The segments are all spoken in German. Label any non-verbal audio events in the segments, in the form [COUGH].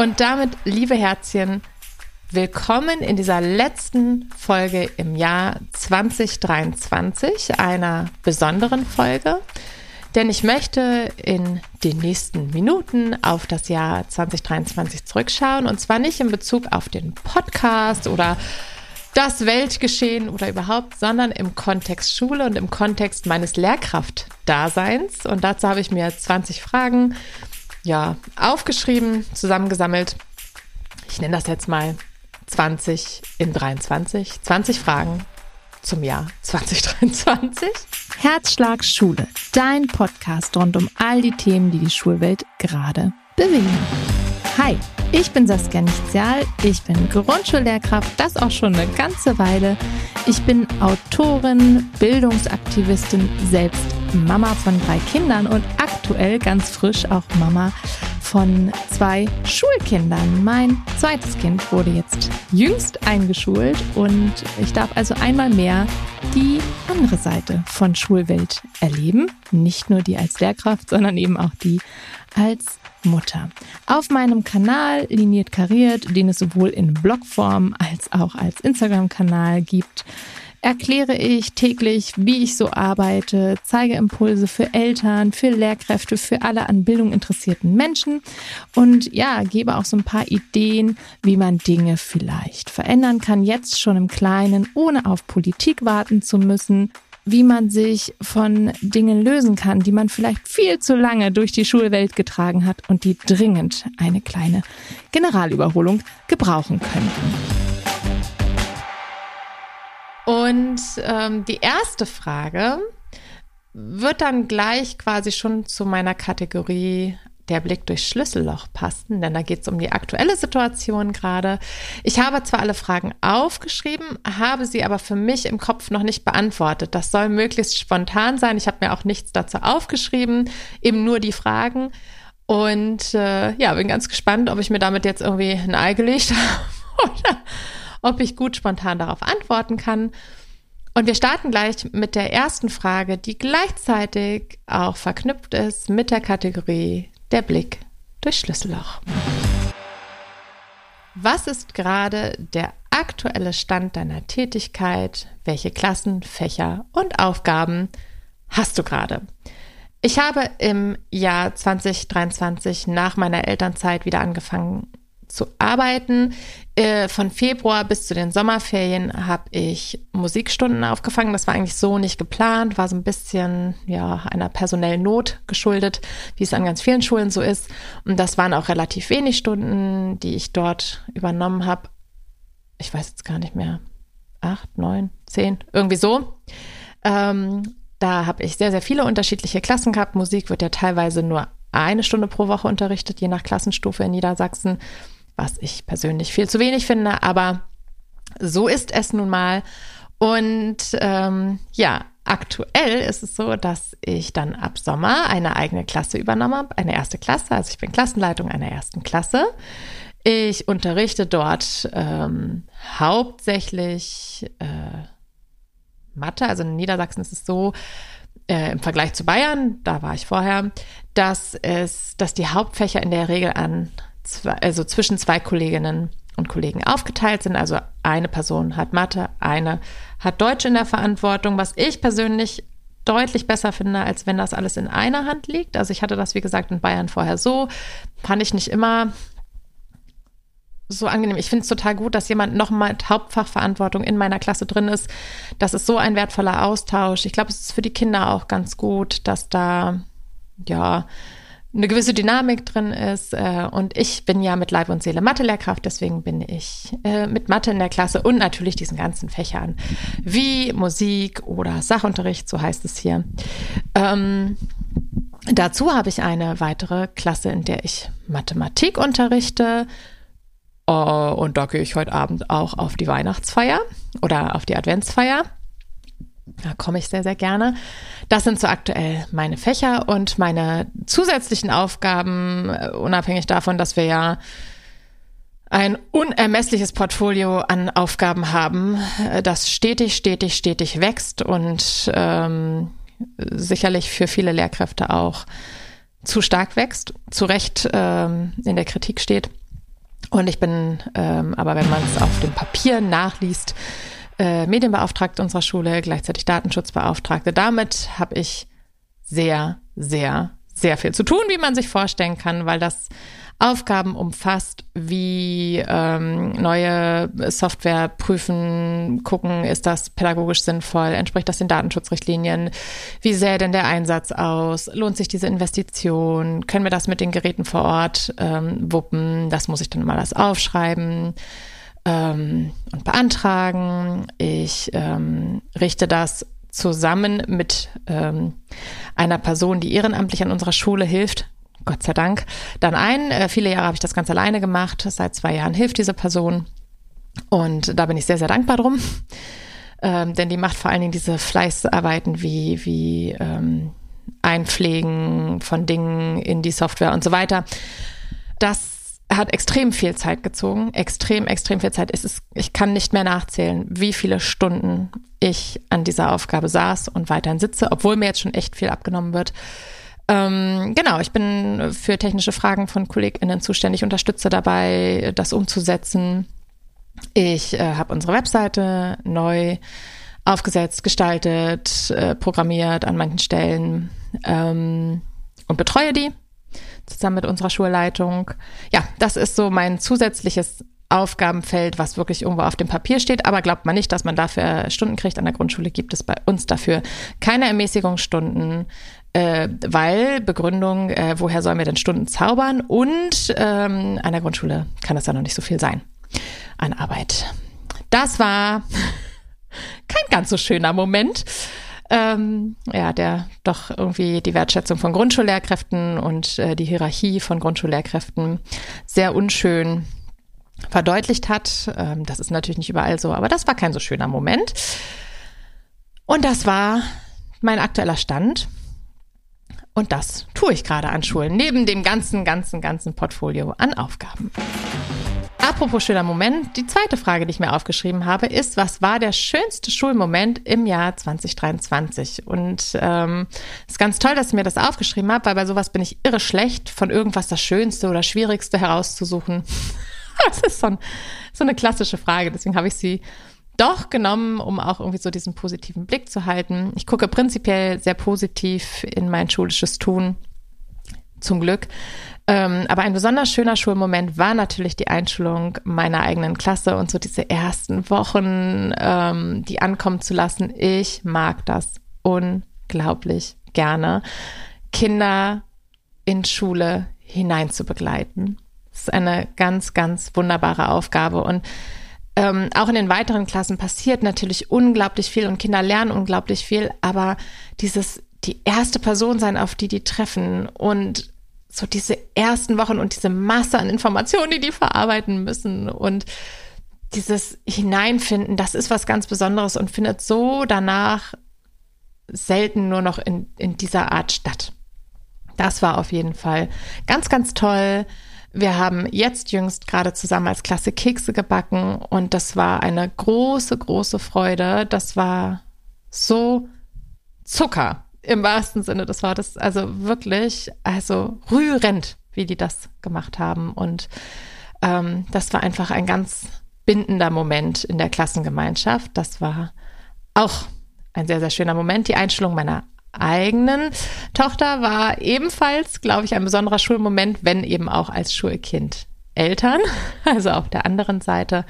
Und damit, liebe Herzchen, willkommen in dieser letzten Folge im Jahr 2023, einer besonderen Folge. Denn ich möchte in den nächsten Minuten auf das Jahr 2023 zurückschauen und zwar nicht in Bezug auf den Podcast oder das Weltgeschehen oder überhaupt, sondern im Kontext Schule und im Kontext meines Lehrkraftdaseins. Und dazu habe ich mir 20 Fragen ja, aufgeschrieben, zusammengesammelt. Ich nenne das jetzt mal 20 in 23. 20 Fragen zum Jahr 2023. Herzschlag Schule, dein Podcast rund um all die Themen, die die Schulwelt gerade bewegen. Hi, ich bin Saskia Nichtzial, ich bin Grundschullehrkraft, das auch schon eine ganze Weile. Ich bin Autorin, Bildungsaktivistin, selbst Mama von drei Kindern und aktuell ganz frisch auch Mama von zwei Schulkindern. Mein zweites Kind wurde jetzt jüngst eingeschult und ich darf also einmal mehr die andere Seite von Schulwelt erleben. Nicht nur die als Lehrkraft, sondern eben auch die als Mutter. Auf meinem Kanal Liniert Kariert, den es sowohl in Blogform als auch als Instagram-Kanal gibt, erkläre ich täglich, wie ich so arbeite, zeige Impulse für Eltern, für Lehrkräfte, für alle an Bildung interessierten Menschen und ja, gebe auch so ein paar Ideen, wie man Dinge vielleicht verändern kann, jetzt schon im Kleinen, ohne auf Politik warten zu müssen wie man sich von Dingen lösen kann, die man vielleicht viel zu lange durch die Schulwelt getragen hat und die dringend eine kleine Generalüberholung gebrauchen könnten. Und ähm, die erste Frage wird dann gleich quasi schon zu meiner Kategorie der Blick durchs Schlüsselloch passen, denn da geht es um die aktuelle Situation gerade. Ich habe zwar alle Fragen aufgeschrieben, habe sie aber für mich im Kopf noch nicht beantwortet. Das soll möglichst spontan sein. Ich habe mir auch nichts dazu aufgeschrieben, eben nur die Fragen. Und äh, ja, bin ganz gespannt, ob ich mir damit jetzt irgendwie ein Ei gelegt [LAUGHS] habe oder ob ich gut spontan darauf antworten kann. Und wir starten gleich mit der ersten Frage, die gleichzeitig auch verknüpft ist mit der Kategorie der Blick durch Schlüsselloch. Was ist gerade der aktuelle Stand deiner Tätigkeit? Welche Klassen, Fächer und Aufgaben hast du gerade? Ich habe im Jahr 2023 nach meiner Elternzeit wieder angefangen, zu arbeiten. Äh, von Februar bis zu den Sommerferien habe ich Musikstunden aufgefangen. Das war eigentlich so nicht geplant, war so ein bisschen ja einer personellen Not geschuldet, wie es an ganz vielen Schulen so ist. Und das waren auch relativ wenig Stunden, die ich dort übernommen habe. Ich weiß jetzt gar nicht mehr. Acht, neun, zehn, irgendwie so. Ähm, da habe ich sehr, sehr viele unterschiedliche Klassen gehabt. Musik wird ja teilweise nur eine Stunde pro Woche unterrichtet, je nach Klassenstufe in Niedersachsen was ich persönlich viel zu wenig finde, aber so ist es nun mal. Und ähm, ja, aktuell ist es so, dass ich dann ab Sommer eine eigene Klasse übernommen habe, eine erste Klasse. Also ich bin Klassenleitung einer ersten Klasse. Ich unterrichte dort ähm, hauptsächlich äh, Mathe. Also in Niedersachsen ist es so, äh, im Vergleich zu Bayern, da war ich vorher, dass es, dass die Hauptfächer in der Regel an zwei, also zwischen zwei Kolleginnen und Kollegen aufgeteilt sind. Also eine Person hat Mathe, eine hat Deutsch in der Verantwortung, was ich persönlich deutlich besser finde, als wenn das alles in einer Hand liegt. Also ich hatte das, wie gesagt, in Bayern vorher so. Fand ich nicht immer so angenehm. Ich finde es total gut, dass jemand nochmal Hauptfachverantwortung in meiner Klasse drin ist. Das ist so ein wertvoller Austausch. Ich glaube, es ist für die Kinder auch ganz gut, dass da, ja, eine gewisse Dynamik drin ist. Äh, und ich bin ja mit Leib und Seele Mathe-Lehrkraft, deswegen bin ich äh, mit Mathe in der Klasse und natürlich diesen ganzen Fächern wie Musik oder Sachunterricht, so heißt es hier. Ähm, dazu habe ich eine weitere Klasse, in der ich Mathematik unterrichte. Uh, und da gehe ich heute Abend auch auf die Weihnachtsfeier oder auf die Adventsfeier. Da komme ich sehr, sehr gerne. Das sind so aktuell meine Fächer und meine zusätzlichen Aufgaben, äh, unabhängig davon, dass wir ja ein unermessliches Portfolio an Aufgaben haben, äh, das stetig, stetig, stetig wächst und ähm, sicherlich für viele Lehrkräfte auch zu stark wächst, zu Recht ähm, in der Kritik steht. Und ich bin ähm, aber, wenn man es auf dem Papier nachliest, äh, Medienbeauftragte unserer Schule, gleichzeitig Datenschutzbeauftragte. Damit habe ich sehr, sehr, sehr viel zu tun, wie man sich vorstellen kann, weil das Aufgaben umfasst, wie ähm, neue Software prüfen, gucken, ist das pädagogisch sinnvoll, entspricht das den Datenschutzrichtlinien, wie sähe denn der Einsatz aus, lohnt sich diese Investition, können wir das mit den Geräten vor Ort ähm, wuppen, das muss ich dann mal alles aufschreiben ähm, und beantragen. Ich ähm, richte das zusammen mit ähm, einer Person, die ehrenamtlich an unserer Schule hilft, Gott sei Dank, dann ein. Äh, viele Jahre habe ich das ganz alleine gemacht. Seit zwei Jahren hilft diese Person. Und da bin ich sehr, sehr dankbar drum. Ähm, denn die macht vor allen Dingen diese Fleißarbeiten wie, wie ähm, Einpflegen von Dingen in die Software und so weiter. Das hat extrem viel Zeit gezogen. Extrem, extrem viel Zeit. Es ist, ich kann nicht mehr nachzählen, wie viele Stunden ich an dieser Aufgabe saß und weiterhin sitze, obwohl mir jetzt schon echt viel abgenommen wird. Ähm, genau, ich bin für technische Fragen von KollegInnen zuständig, unterstütze dabei, das umzusetzen. Ich äh, habe unsere Webseite neu aufgesetzt, gestaltet, äh, programmiert an manchen Stellen ähm, und betreue die zusammen mit unserer Schulleitung. Ja, das ist so mein zusätzliches Aufgabenfeld, was wirklich irgendwo auf dem Papier steht. Aber glaubt man nicht, dass man dafür Stunden kriegt. An der Grundschule gibt es bei uns dafür keine Ermäßigungsstunden äh, weil Begründung, äh, woher sollen wir denn Stunden zaubern? Und ähm, an der Grundschule kann das ja noch nicht so viel sein an Arbeit. Das war [LAUGHS] kein ganz so schöner Moment. Ähm, ja, der doch irgendwie die Wertschätzung von Grundschullehrkräften und äh, die Hierarchie von Grundschullehrkräften sehr unschön verdeutlicht hat. Ähm, das ist natürlich nicht überall so, aber das war kein so schöner Moment. Und das war mein aktueller Stand. Und das tue ich gerade an Schulen, neben dem ganzen, ganzen, ganzen Portfolio an Aufgaben. Apropos schöner Moment, die zweite Frage, die ich mir aufgeschrieben habe, ist, was war der schönste Schulmoment im Jahr 2023? Und ähm, ist ganz toll, dass ich mir das aufgeschrieben habe, weil bei sowas bin ich irre schlecht, von irgendwas das Schönste oder Schwierigste herauszusuchen. [LAUGHS] das ist so, ein, so eine klassische Frage, deswegen habe ich sie doch genommen, um auch irgendwie so diesen positiven Blick zu halten. Ich gucke prinzipiell sehr positiv in mein schulisches Tun, zum Glück. Ähm, aber ein besonders schöner Schulmoment war natürlich die Einschulung meiner eigenen Klasse und so diese ersten Wochen, ähm, die ankommen zu lassen. Ich mag das unglaublich gerne, Kinder in Schule hinein zu begleiten. Das ist eine ganz, ganz wunderbare Aufgabe und ähm, auch in den weiteren Klassen passiert natürlich unglaublich viel und Kinder lernen unglaublich viel, aber dieses, die erste Person sein, auf die die treffen und so diese ersten Wochen und diese Masse an Informationen, die die verarbeiten müssen und dieses Hineinfinden, das ist was ganz Besonderes und findet so danach selten nur noch in, in dieser Art statt. Das war auf jeden Fall ganz, ganz toll. Wir haben jetzt jüngst gerade zusammen als Klasse Kekse gebacken und das war eine große, große Freude. Das war so Zucker im wahrsten Sinne des Wortes. Also wirklich, also rührend, wie die das gemacht haben. Und ähm, das war einfach ein ganz bindender Moment in der Klassengemeinschaft. Das war auch ein sehr, sehr schöner Moment. Die Einstellung meiner eigenen Tochter war ebenfalls, glaube ich, ein besonderer Schulmoment, wenn eben auch als Schulkind Eltern, [LAUGHS] also auf der anderen Seite.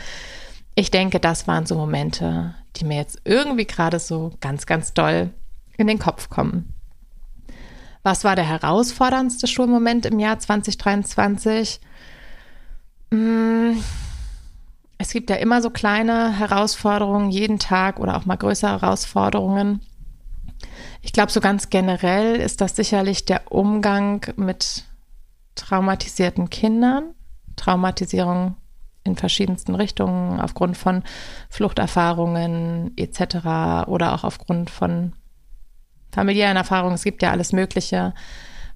Ich denke, das waren so Momente, die mir jetzt irgendwie gerade so ganz, ganz doll in den Kopf kommen. Was war der herausforderndste Schulmoment im Jahr 2023? Hm, es gibt ja immer so kleine Herausforderungen jeden Tag oder auch mal größere Herausforderungen. Ich glaube, so ganz generell ist das sicherlich der Umgang mit traumatisierten Kindern, Traumatisierung in verschiedensten Richtungen aufgrund von Fluchterfahrungen etc. oder auch aufgrund von familiären Erfahrungen. Es gibt ja alles Mögliche,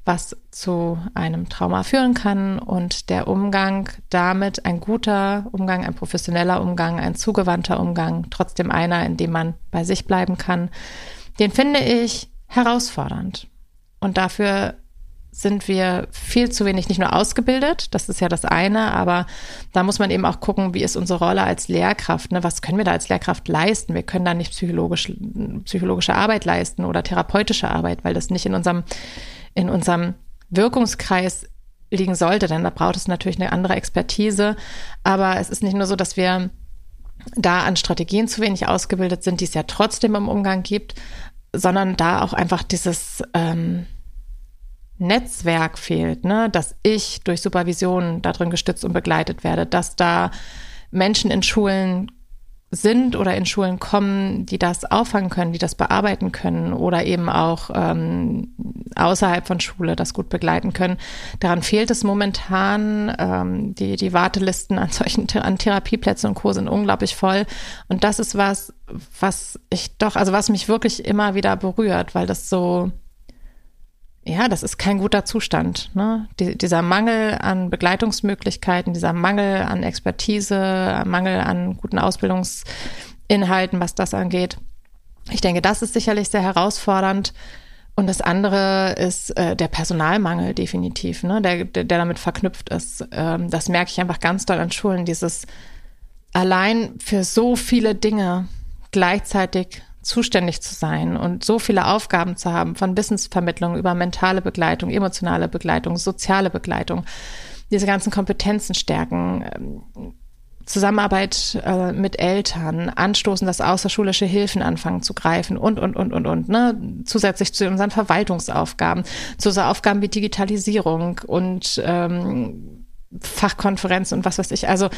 was zu einem Trauma führen kann und der Umgang damit, ein guter Umgang, ein professioneller Umgang, ein zugewandter Umgang, trotzdem einer, in dem man bei sich bleiben kann, den finde ich herausfordernd. Und dafür sind wir viel zu wenig nicht nur ausgebildet, das ist ja das eine, aber da muss man eben auch gucken, wie ist unsere Rolle als Lehrkraft, ne? was können wir da als Lehrkraft leisten? Wir können da nicht psychologisch, psychologische Arbeit leisten oder therapeutische Arbeit, weil das nicht in unserem, in unserem Wirkungskreis liegen sollte, denn da braucht es natürlich eine andere Expertise. Aber es ist nicht nur so, dass wir da an Strategien zu wenig ausgebildet sind, die es ja trotzdem im Umgang gibt, sondern da auch einfach dieses ähm, Netzwerk fehlt, ne? dass ich durch Supervision darin gestützt und begleitet werde, dass da Menschen in Schulen sind oder in Schulen kommen, die das auffangen können, die das bearbeiten können oder eben auch ähm, außerhalb von Schule das gut begleiten können. Daran fehlt es momentan. Ähm, die, die Wartelisten an solchen an Therapieplätzen und Co. sind unglaublich voll. Und das ist was, was ich doch, also was mich wirklich immer wieder berührt, weil das so, ja, das ist kein guter Zustand. Ne? Die, dieser Mangel an Begleitungsmöglichkeiten, dieser Mangel an Expertise, Mangel an guten Ausbildungsinhalten, was das angeht. Ich denke, das ist sicherlich sehr herausfordernd. Und das andere ist äh, der Personalmangel definitiv, ne? der, der, der damit verknüpft ist. Ähm, das merke ich einfach ganz doll an Schulen, dieses allein für so viele Dinge gleichzeitig zuständig zu sein und so viele Aufgaben zu haben, von Wissensvermittlung über mentale Begleitung, emotionale Begleitung, soziale Begleitung, diese ganzen Kompetenzen stärken, ähm, Zusammenarbeit äh, mit Eltern, anstoßen, dass außerschulische Hilfen anfangen zu greifen und, und, und, und, und, ne? Zusätzlich zu unseren Verwaltungsaufgaben, zu so Aufgaben wie Digitalisierung und ähm, Fachkonferenzen und was weiß ich. Also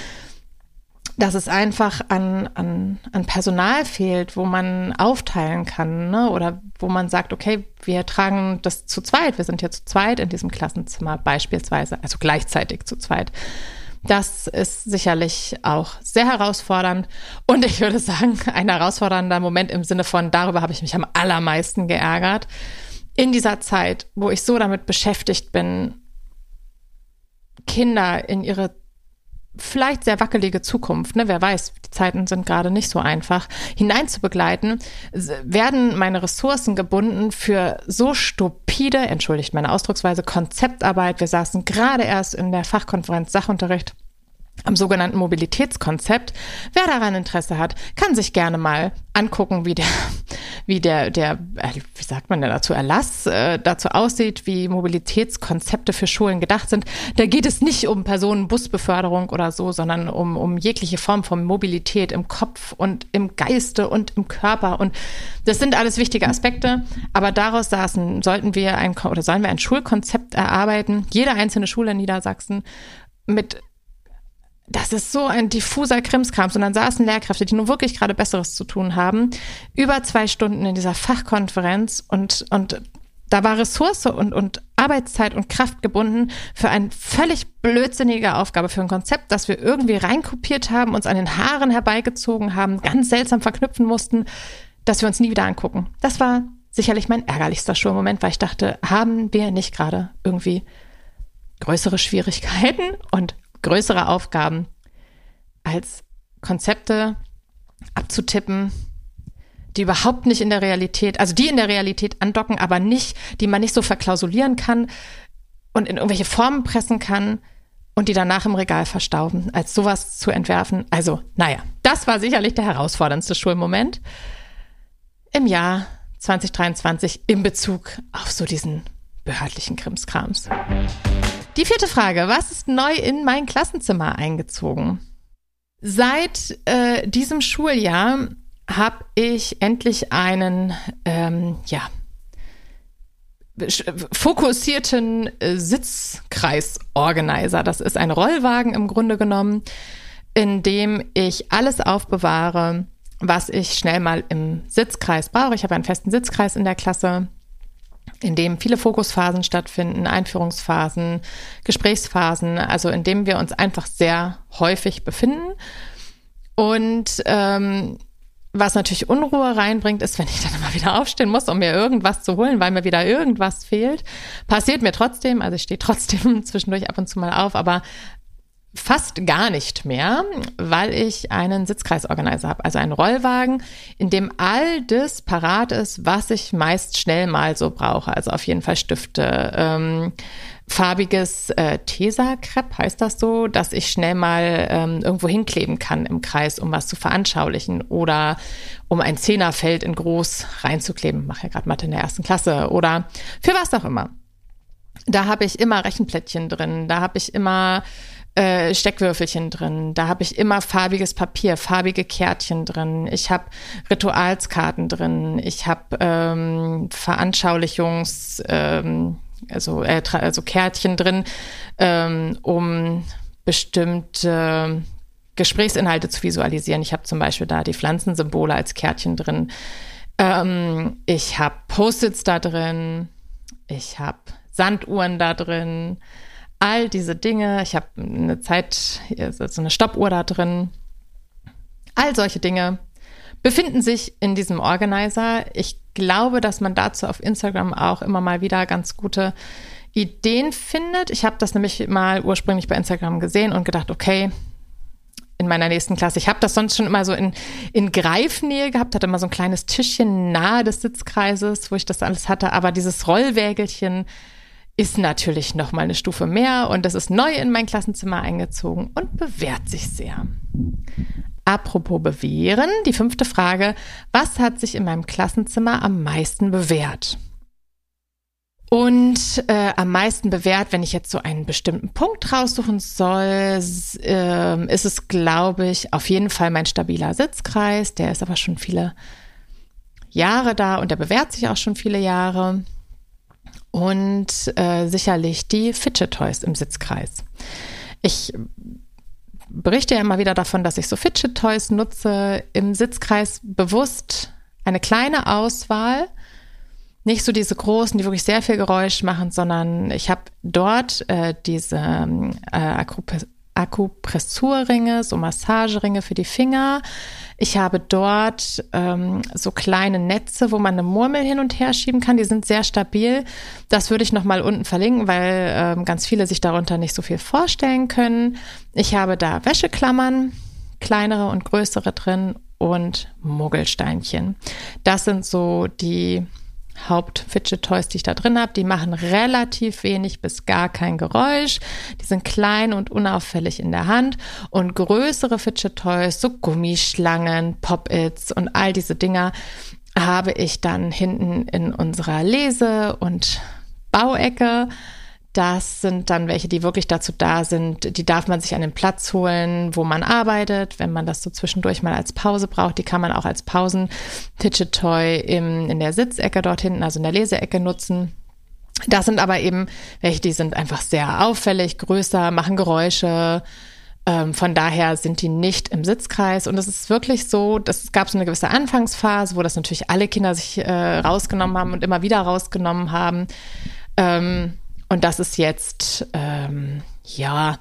dass es einfach an, an, an Personal fehlt, wo man aufteilen kann, ne? oder wo man sagt, okay, wir tragen das zu zweit, wir sind hier zu zweit in diesem Klassenzimmer beispielsweise, also gleichzeitig zu zweit. Das ist sicherlich auch sehr herausfordernd und ich würde sagen, ein herausfordernder Moment im Sinne von, darüber habe ich mich am allermeisten geärgert. In dieser Zeit, wo ich so damit beschäftigt bin, Kinder in ihre vielleicht sehr wackelige Zukunft, ne, wer weiß, die Zeiten sind gerade nicht so einfach, hineinzubegleiten, werden meine Ressourcen gebunden für so stupide, entschuldigt meine Ausdrucksweise, Konzeptarbeit. Wir saßen gerade erst in der Fachkonferenz Sachunterricht am sogenannten Mobilitätskonzept. Wer daran Interesse hat, kann sich gerne mal angucken, wie der, [LAUGHS] wie der, der, äh, wie sagt man denn dazu, Erlass äh, dazu aussieht, wie Mobilitätskonzepte für Schulen gedacht sind. Da geht es nicht um Personenbusbeförderung oder so, sondern um, um jegliche Form von Mobilität im Kopf und im Geiste und im Körper. Und das sind alles wichtige Aspekte. Aber daraus saßen, sollten wir ein, oder sollen wir ein Schulkonzept erarbeiten, jede einzelne Schule in Niedersachsen mit das ist so ein diffuser Krimskrams. Und dann saßen Lehrkräfte, die nun wirklich gerade Besseres zu tun haben, über zwei Stunden in dieser Fachkonferenz und, und da war Ressource und, und Arbeitszeit und Kraft gebunden für eine völlig blödsinnige Aufgabe, für ein Konzept, das wir irgendwie reinkopiert haben, uns an den Haaren herbeigezogen haben, ganz seltsam verknüpfen mussten, dass wir uns nie wieder angucken. Das war sicherlich mein ärgerlichster Schulmoment, weil ich dachte, haben wir nicht gerade irgendwie größere Schwierigkeiten und größere Aufgaben als Konzepte abzutippen, die überhaupt nicht in der Realität, also die in der Realität andocken, aber nicht, die man nicht so verklausulieren kann und in irgendwelche Formen pressen kann und die danach im Regal verstauben, als sowas zu entwerfen. Also, naja, das war sicherlich der herausforderndste Schulmoment im Jahr 2023 in Bezug auf so diesen behördlichen Krimskrams. Die vierte Frage. Was ist neu in mein Klassenzimmer eingezogen? Seit äh, diesem Schuljahr habe ich endlich einen, ähm, ja, fokussierten äh, Sitzkreisorganizer. Das ist ein Rollwagen im Grunde genommen, in dem ich alles aufbewahre, was ich schnell mal im Sitzkreis brauche. Ich habe einen festen Sitzkreis in der Klasse in dem viele Fokusphasen stattfinden, Einführungsphasen, Gesprächsphasen, also in dem wir uns einfach sehr häufig befinden. Und ähm, was natürlich Unruhe reinbringt, ist, wenn ich dann immer wieder aufstehen muss, um mir irgendwas zu holen, weil mir wieder irgendwas fehlt. Passiert mir trotzdem, also ich stehe trotzdem [LAUGHS] zwischendurch ab und zu mal auf, aber fast gar nicht mehr, weil ich einen Sitzkreisorganizer habe, also einen Rollwagen, in dem all das parat ist, was ich meist schnell mal so brauche. Also auf jeden Fall Stifte, ähm, farbiges äh, Tesa-Crepe heißt das so, dass ich schnell mal ähm, irgendwo hinkleben kann im Kreis, um was zu veranschaulichen oder um ein Zehnerfeld in groß reinzukleben. Mache ja gerade Mathe in der ersten Klasse oder für was auch immer. Da habe ich immer Rechenplättchen drin, da habe ich immer äh, Steckwürfelchen drin. Da habe ich immer farbiges Papier, farbige Kärtchen drin. Ich habe Ritualskarten drin. Ich habe ähm, Veranschaulichungs, ähm, also, äh, also Kärtchen drin, ähm, um bestimmte Gesprächsinhalte zu visualisieren. Ich habe zum Beispiel da die Pflanzensymbole als Kärtchen drin. Ähm, ich habe Post-its da drin. Ich habe Sanduhren da drin all diese Dinge. Ich habe eine Zeit, so eine Stoppuhr da drin. All solche Dinge befinden sich in diesem Organizer. Ich glaube, dass man dazu auf Instagram auch immer mal wieder ganz gute Ideen findet. Ich habe das nämlich mal ursprünglich bei Instagram gesehen und gedacht, okay, in meiner nächsten Klasse. Ich habe das sonst schon immer so in, in Greifnähe gehabt, hatte immer so ein kleines Tischchen nahe des Sitzkreises, wo ich das alles hatte. Aber dieses Rollwägelchen, ist natürlich noch mal eine Stufe mehr und das ist neu in mein Klassenzimmer eingezogen und bewährt sich sehr. Apropos bewähren, die fünfte Frage, was hat sich in meinem Klassenzimmer am meisten bewährt? Und äh, am meisten bewährt, wenn ich jetzt so einen bestimmten Punkt raussuchen soll, äh, ist es, glaube ich, auf jeden Fall mein stabiler Sitzkreis. Der ist aber schon viele Jahre da und der bewährt sich auch schon viele Jahre und äh, sicherlich die Fidget Toys im Sitzkreis. Ich berichte ja immer wieder davon, dass ich so Fidget Toys nutze, im Sitzkreis bewusst eine kleine Auswahl, nicht so diese großen, die wirklich sehr viel Geräusch machen, sondern ich habe dort äh, diese äh, Akupressurringe, so Massageringe für die Finger. Ich habe dort ähm, so kleine Netze, wo man eine Murmel hin und her schieben kann. Die sind sehr stabil. Das würde ich nochmal unten verlinken, weil ähm, ganz viele sich darunter nicht so viel vorstellen können. Ich habe da Wäscheklammern, kleinere und größere drin und Muggelsteinchen. Das sind so die Haupt-Fidget-Toys, die ich da drin habe. Die machen relativ wenig bis gar kein Geräusch. Die sind klein und unauffällig in der Hand. Und größere Fidget-Toys, so Gummischlangen, Pop-Its und all diese Dinger, habe ich dann hinten in unserer Lese- und Bauecke. Das sind dann welche, die wirklich dazu da sind. Die darf man sich an den Platz holen, wo man arbeitet, wenn man das so zwischendurch mal als Pause braucht. Die kann man auch als Pausen-Fidget-Toy in der Sitzecke dort hinten, also in der Leseecke nutzen. Das sind aber eben welche, die sind einfach sehr auffällig, größer, machen Geräusche. Ähm, von daher sind die nicht im Sitzkreis. Und es ist wirklich so, es gab so eine gewisse Anfangsphase, wo das natürlich alle Kinder sich äh, rausgenommen haben und immer wieder rausgenommen haben. Ähm, und das ist jetzt, ähm, ja,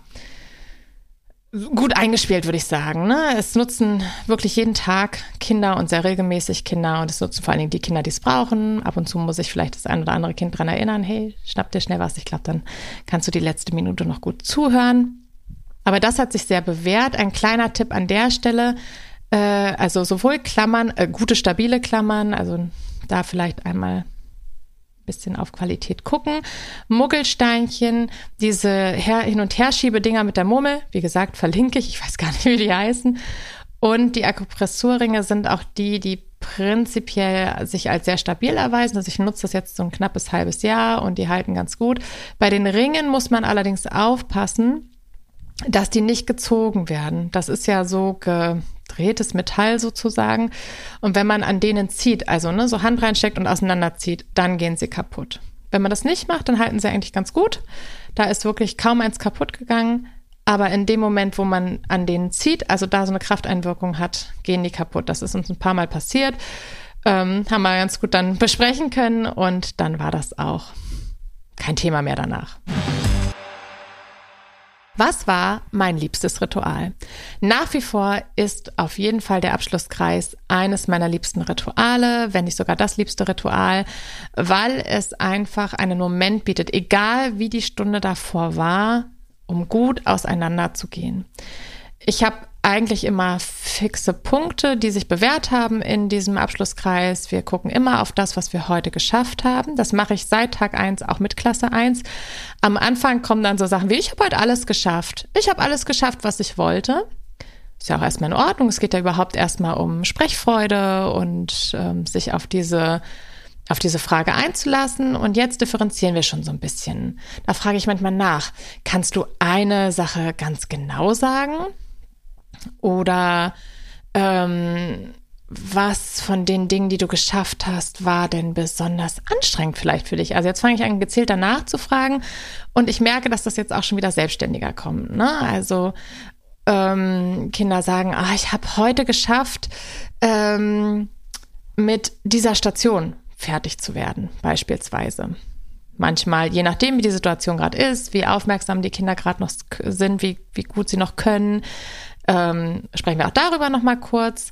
gut eingespielt, würde ich sagen. Ne? Es nutzen wirklich jeden Tag Kinder und sehr regelmäßig Kinder und es nutzen vor allen Dingen die Kinder, die es brauchen. Ab und zu muss ich vielleicht das ein oder andere Kind dran erinnern, hey, schnapp dir schnell was. Ich glaube, dann kannst du die letzte Minute noch gut zuhören. Aber das hat sich sehr bewährt. Ein kleiner Tipp an der Stelle, äh, also sowohl Klammern, äh, gute stabile Klammern, also da vielleicht einmal bisschen auf Qualität gucken. Muggelsteinchen, diese Her Hin- und Herschiebedinger mit der Mummel, wie gesagt, verlinke ich, ich weiß gar nicht, wie die heißen. Und die Akupressurringe sind auch die, die prinzipiell sich als sehr stabil erweisen. Also ich nutze das jetzt so ein knappes halbes Jahr und die halten ganz gut. Bei den Ringen muss man allerdings aufpassen, dass die nicht gezogen werden. Das ist ja so gedrehtes Metall sozusagen. Und wenn man an denen zieht, also ne, so Hand reinsteckt und auseinanderzieht, dann gehen sie kaputt. Wenn man das nicht macht, dann halten sie eigentlich ganz gut. Da ist wirklich kaum eins kaputt gegangen. Aber in dem Moment, wo man an denen zieht, also da so eine Krafteinwirkung hat, gehen die kaputt. Das ist uns ein paar Mal passiert. Ähm, haben wir ganz gut dann besprechen können und dann war das auch kein Thema mehr danach. Was war mein liebstes Ritual? Nach wie vor ist auf jeden Fall der Abschlusskreis eines meiner liebsten Rituale, wenn nicht sogar das liebste Ritual, weil es einfach einen Moment bietet, egal wie die Stunde davor war, um gut auseinanderzugehen. Ich habe eigentlich immer fixe Punkte, die sich bewährt haben in diesem Abschlusskreis. Wir gucken immer auf das, was wir heute geschafft haben. Das mache ich seit Tag eins auch mit Klasse eins. Am Anfang kommen dann so Sachen wie, ich habe heute alles geschafft. Ich habe alles geschafft, was ich wollte. Ist ja auch erstmal in Ordnung. Es geht ja überhaupt erstmal um Sprechfreude und ähm, sich auf diese auf diese Frage einzulassen. Und jetzt differenzieren wir schon so ein bisschen. Da frage ich manchmal nach, kannst du eine Sache ganz genau sagen? Oder ähm, was von den Dingen, die du geschafft hast, war denn besonders anstrengend vielleicht für dich? Also jetzt fange ich an, gezielt danach zu fragen und ich merke, dass das jetzt auch schon wieder selbstständiger kommt. Ne? Also ähm, Kinder sagen, ah, ich habe heute geschafft, ähm, mit dieser Station fertig zu werden, beispielsweise. Manchmal, je nachdem, wie die Situation gerade ist, wie aufmerksam die Kinder gerade noch sind, wie, wie gut sie noch können, ähm, sprechen wir auch darüber nochmal kurz.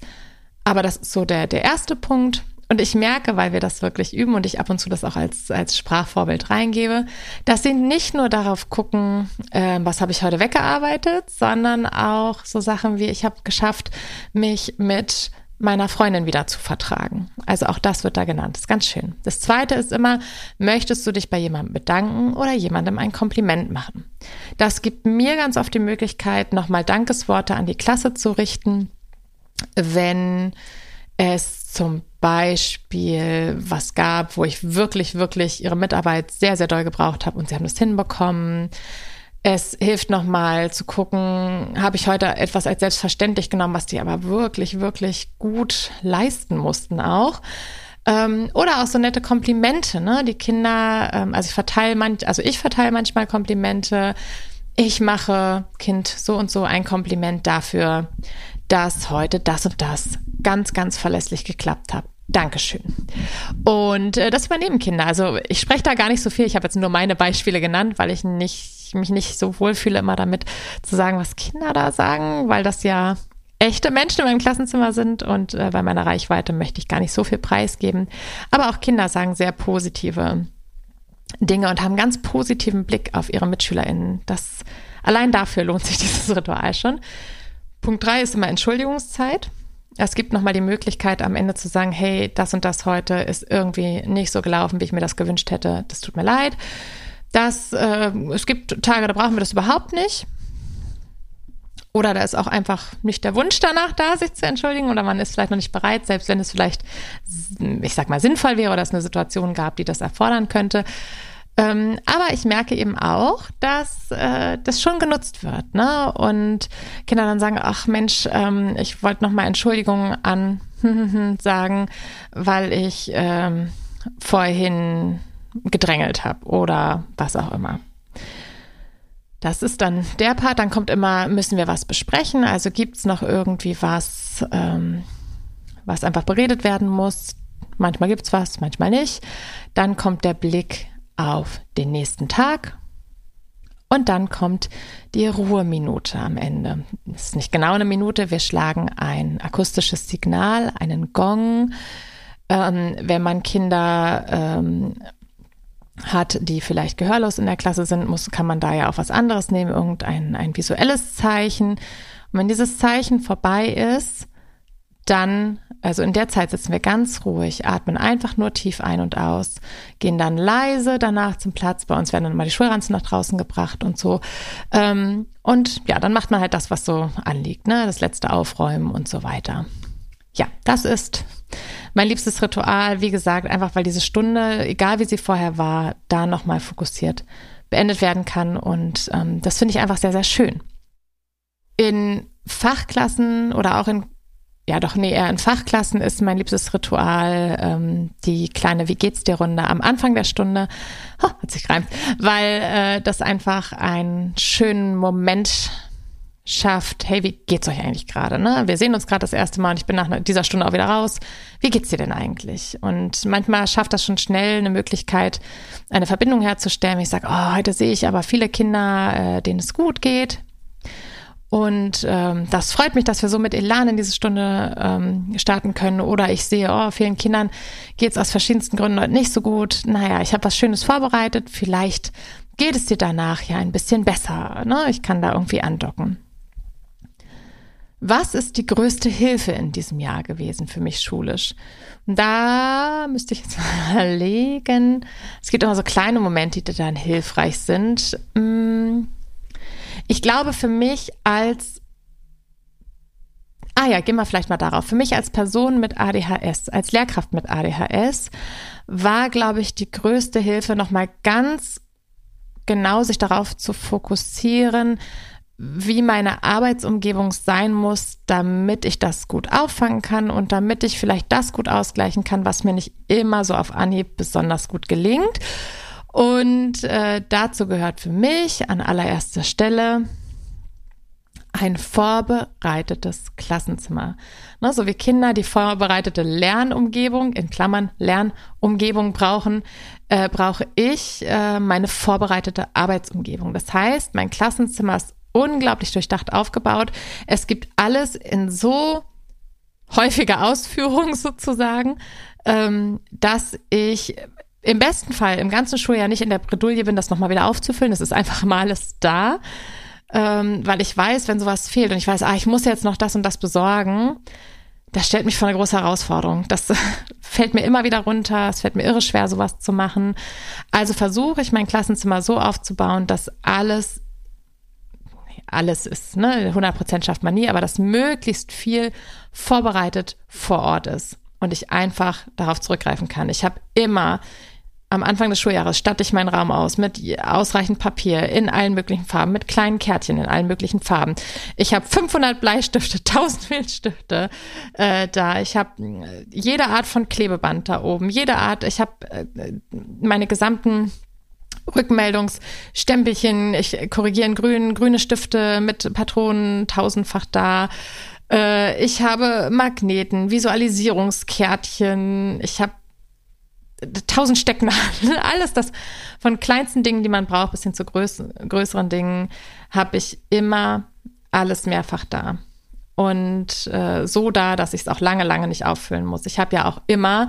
Aber das ist so der, der erste Punkt. Und ich merke, weil wir das wirklich üben und ich ab und zu das auch als, als Sprachvorbild reingebe, dass sie nicht nur darauf gucken, äh, was habe ich heute weggearbeitet, sondern auch so Sachen wie, ich habe geschafft, mich mit meiner Freundin wieder zu vertragen. Also auch das wird da genannt. Ist ganz schön. Das zweite ist immer, möchtest du dich bei jemandem bedanken oder jemandem ein Kompliment machen? Das gibt mir ganz oft die Möglichkeit, nochmal Dankesworte an die Klasse zu richten, wenn es zum Beispiel was gab, wo ich wirklich, wirklich ihre Mitarbeit sehr, sehr doll gebraucht habe und sie haben das hinbekommen es hilft nochmal zu gucken, habe ich heute etwas als selbstverständlich genommen, was die aber wirklich, wirklich gut leisten mussten auch. Ähm, oder auch so nette Komplimente, ne? Die Kinder, ähm, also ich verteile manch, also ich verteile manchmal Komplimente. Ich mache Kind so und so ein Kompliment dafür, dass heute das und das ganz, ganz verlässlich geklappt hat. Dankeschön. Und äh, das übernehmen Kinder. Also ich spreche da gar nicht so viel. Ich habe jetzt nur meine Beispiele genannt, weil ich nicht mich nicht so wohl fühle, immer damit zu sagen, was Kinder da sagen, weil das ja echte Menschen in meinem Klassenzimmer sind und äh, bei meiner Reichweite möchte ich gar nicht so viel preisgeben. Aber auch Kinder sagen sehr positive Dinge und haben ganz positiven Blick auf ihre MitschülerInnen. Das, allein dafür lohnt sich [LAUGHS] dieses Ritual schon. Punkt drei ist immer Entschuldigungszeit. Es gibt nochmal die Möglichkeit, am Ende zu sagen, hey, das und das heute ist irgendwie nicht so gelaufen, wie ich mir das gewünscht hätte. Das tut mir leid dass äh, es gibt Tage, da brauchen wir das überhaupt nicht. Oder da ist auch einfach nicht der Wunsch danach da, sich zu entschuldigen, oder man ist vielleicht noch nicht bereit, selbst wenn es vielleicht, ich sag mal, sinnvoll wäre oder es eine Situation gab, die das erfordern könnte. Ähm, aber ich merke eben auch, dass äh, das schon genutzt wird, ne? Und Kinder dann sagen, ach Mensch, ähm, ich wollte nochmal Entschuldigungen an [LAUGHS] sagen, weil ich ähm, vorhin gedrängelt habe oder was auch immer. Das ist dann der Part. Dann kommt immer, müssen wir was besprechen? Also gibt es noch irgendwie was, ähm, was einfach beredet werden muss? Manchmal gibt es was, manchmal nicht. Dann kommt der Blick auf den nächsten Tag. Und dann kommt die Ruheminute am Ende. Das ist nicht genau eine Minute. Wir schlagen ein akustisches Signal, einen Gong. Ähm, wenn man Kinder ähm, hat, die vielleicht gehörlos in der Klasse sind, muss, kann man da ja auch was anderes nehmen, irgendein ein visuelles Zeichen. Und wenn dieses Zeichen vorbei ist, dann, also in der Zeit sitzen wir ganz ruhig, atmen einfach nur tief ein und aus, gehen dann leise danach zum Platz. Bei uns werden dann mal die Schulranzen nach draußen gebracht und so. Ähm, und ja, dann macht man halt das, was so anliegt, ne? Das letzte Aufräumen und so weiter. Ja, das ist mein liebstes Ritual, wie gesagt, einfach weil diese Stunde, egal wie sie vorher war, da nochmal fokussiert beendet werden kann. Und ähm, das finde ich einfach sehr, sehr schön. In Fachklassen oder auch in, ja doch, nee, eher in Fachklassen ist mein liebstes Ritual ähm, die kleine Wie geht's dir Runde am Anfang der Stunde. Oh, hat sich gereimt, weil äh, das einfach einen schönen Moment schafft, hey, wie geht's euch eigentlich gerade? Ne? Wir sehen uns gerade das erste Mal und ich bin nach dieser Stunde auch wieder raus. Wie geht's dir denn eigentlich? Und manchmal schafft das schon schnell eine Möglichkeit, eine Verbindung herzustellen. Ich sage, oh, heute sehe ich aber viele Kinder, äh, denen es gut geht. Und ähm, das freut mich, dass wir so mit Elan in diese Stunde ähm, starten können. Oder ich sehe, oh, vielen Kindern geht's aus verschiedensten Gründen heute nicht so gut. Naja, ich habe was Schönes vorbereitet. Vielleicht geht es dir danach ja ein bisschen besser. Ne? Ich kann da irgendwie andocken. Was ist die größte Hilfe in diesem Jahr gewesen für mich schulisch? Da müsste ich jetzt mal [LAUGHS] überlegen. Es gibt immer so kleine Momente, die dann hilfreich sind. Mm. Ich glaube, für mich als Ah ja, gehen wir vielleicht mal darauf. Für mich als Person mit ADHS, als Lehrkraft mit ADHS, war, glaube ich, die größte Hilfe, nochmal ganz genau sich darauf zu fokussieren, wie meine Arbeitsumgebung sein muss, damit ich das gut auffangen kann und damit ich vielleicht das gut ausgleichen kann, was mir nicht immer so auf Anhieb besonders gut gelingt. Und äh, dazu gehört für mich an allererster Stelle ein vorbereitetes Klassenzimmer. Ne, so wie Kinder die vorbereitete Lernumgebung, in Klammern Lernumgebung brauchen, äh, brauche ich äh, meine vorbereitete Arbeitsumgebung. Das heißt, mein Klassenzimmer ist unglaublich durchdacht aufgebaut. Es gibt alles in so häufiger Ausführung [LAUGHS] sozusagen, ähm, dass ich im besten Fall im ganzen Schuljahr nicht in der Bredouille bin, das nochmal wieder aufzufüllen. Es ist einfach mal alles da, ähm, weil ich weiß, wenn sowas fehlt und ich weiß, ah, ich muss jetzt noch das und das besorgen, das stellt mich vor eine große Herausforderung. Das [LAUGHS] fällt mir immer wieder runter. Es fällt mir irre schwer, sowas zu machen. Also versuche ich mein Klassenzimmer so aufzubauen, dass alles alles ist, ne? 100 Prozent schafft man nie, aber dass möglichst viel vorbereitet vor Ort ist und ich einfach darauf zurückgreifen kann. Ich habe immer am Anfang des Schuljahres statte ich meinen Raum aus mit ausreichend Papier in allen möglichen Farben, mit kleinen Kärtchen in allen möglichen Farben. Ich habe 500 Bleistifte, [LAUGHS] 1000 Filzstifte äh, da. Ich habe äh, jede Art von Klebeband da oben, jede Art. Ich habe äh, meine gesamten Rückmeldungsstempelchen, ich korrigiere in grün, grüne Stifte mit Patronen tausendfach da. Äh, ich habe Magneten, Visualisierungskärtchen, ich habe tausend Stecknadeln, [LAUGHS] alles das von kleinsten Dingen, die man braucht, bis hin zu größ größeren Dingen, habe ich immer alles mehrfach da und äh, so da, dass ich es auch lange, lange nicht auffüllen muss. Ich habe ja auch immer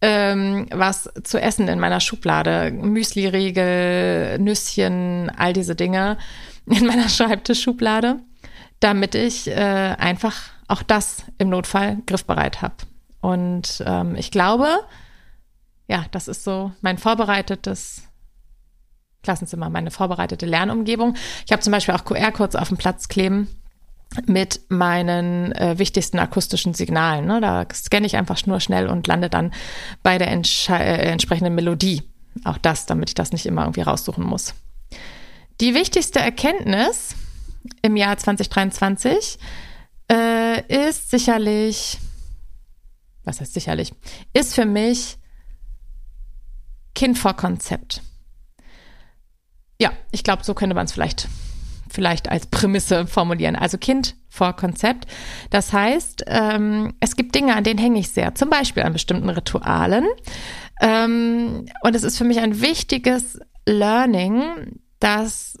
ähm, was zu essen in meiner Schublade. Müsli-Riegel, Nüsschen, all diese Dinge [LAUGHS] in meiner Schreibtischschublade, damit ich äh, einfach auch das im Notfall griffbereit habe. Und ähm, ich glaube, ja, das ist so mein vorbereitetes Klassenzimmer, meine vorbereitete Lernumgebung. Ich habe zum Beispiel auch QR-Codes auf dem Platz kleben mit meinen äh, wichtigsten akustischen Signalen. Ne? Da scanne ich einfach nur schnell und lande dann bei der äh, entsprechenden Melodie. Auch das, damit ich das nicht immer irgendwie raussuchen muss. Die wichtigste Erkenntnis im Jahr 2023 äh, ist sicherlich, was heißt sicherlich, ist für mich Kind vor Konzept. Ja, ich glaube, so könnte man es vielleicht vielleicht als Prämisse formulieren. Also Kind vor Konzept. Das heißt, ähm, es gibt Dinge, an denen hänge ich sehr, zum Beispiel an bestimmten Ritualen. Ähm, und es ist für mich ein wichtiges Learning, dass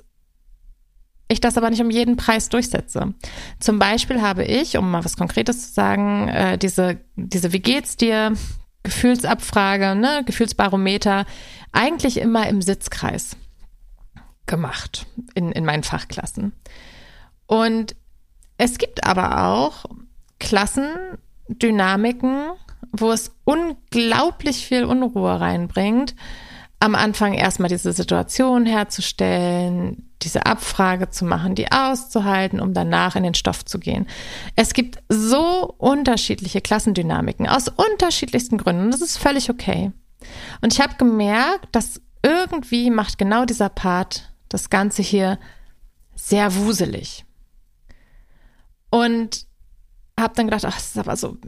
ich das aber nicht um jeden Preis durchsetze. Zum Beispiel habe ich, um mal was Konkretes zu sagen, äh, diese, diese Wie geht's dir? Gefühlsabfrage, ne, Gefühlsbarometer, eigentlich immer im Sitzkreis gemacht in, in meinen Fachklassen. Und es gibt aber auch Klassendynamiken, wo es unglaublich viel Unruhe reinbringt, am Anfang erstmal diese Situation herzustellen, diese Abfrage zu machen, die auszuhalten, um danach in den Stoff zu gehen. Es gibt so unterschiedliche Klassendynamiken aus unterschiedlichsten Gründen das ist völlig okay. Und ich habe gemerkt, dass irgendwie macht genau dieser Part das Ganze hier sehr wuselig. Und habe dann gedacht, ach, das ist aber so.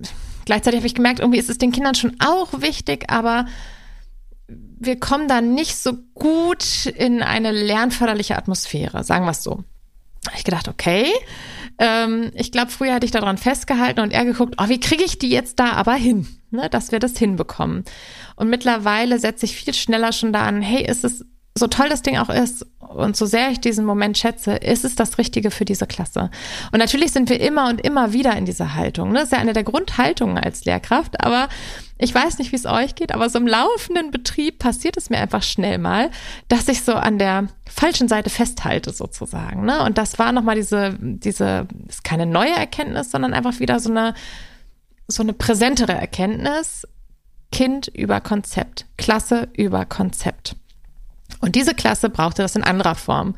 Gleichzeitig habe ich gemerkt, irgendwie ist es den Kindern schon auch wichtig, aber wir kommen da nicht so gut in eine lernförderliche Atmosphäre, sagen wir es so. Ich gedacht, okay, ähm, ich glaube, früher hatte ich daran festgehalten und er geguckt, oh, wie kriege ich die jetzt da aber hin, ne, dass wir das hinbekommen. Und mittlerweile setze ich viel schneller schon da an, hey, ist es so toll das Ding auch ist und so sehr ich diesen Moment schätze, ist es das Richtige für diese Klasse. Und natürlich sind wir immer und immer wieder in dieser Haltung. Ne? Das ist ja eine der Grundhaltungen als Lehrkraft, aber ich weiß nicht, wie es euch geht, aber so im laufenden Betrieb passiert es mir einfach schnell mal, dass ich so an der falschen Seite festhalte sozusagen. Ne? Und das war nochmal diese, diese, ist keine neue Erkenntnis, sondern einfach wieder so eine, so eine präsentere Erkenntnis. Kind über Konzept, Klasse über Konzept. Und diese Klasse brauchte das in anderer Form.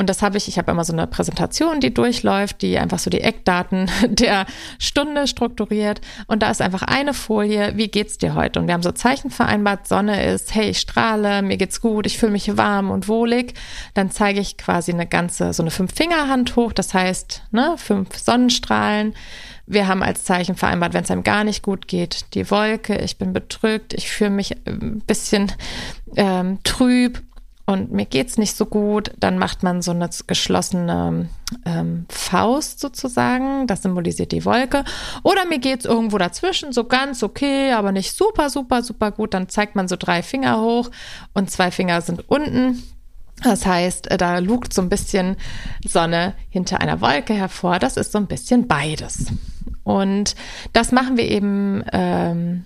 Und das habe ich, ich habe immer so eine Präsentation, die durchläuft, die einfach so die Eckdaten [LAUGHS] der Stunde strukturiert. Und da ist einfach eine Folie, wie geht's dir heute? Und wir haben so Zeichen vereinbart, Sonne ist, hey, ich strahle, mir geht's gut, ich fühle mich warm und wohlig. Dann zeige ich quasi eine ganze, so eine Fünf-Finger-Hand hoch, das heißt, ne, fünf Sonnenstrahlen. Wir haben als Zeichen vereinbart, wenn es einem gar nicht gut geht, die Wolke, ich bin bedrückt, ich fühle mich ein bisschen ähm, trüb und mir geht's nicht so gut, dann macht man so eine geschlossene ähm, Faust sozusagen, das symbolisiert die Wolke. Oder mir geht's irgendwo dazwischen, so ganz okay, aber nicht super, super, super gut. Dann zeigt man so drei Finger hoch und zwei Finger sind unten. Das heißt, äh, da lugt so ein bisschen Sonne hinter einer Wolke hervor. Das ist so ein bisschen beides. Und das machen wir eben ähm,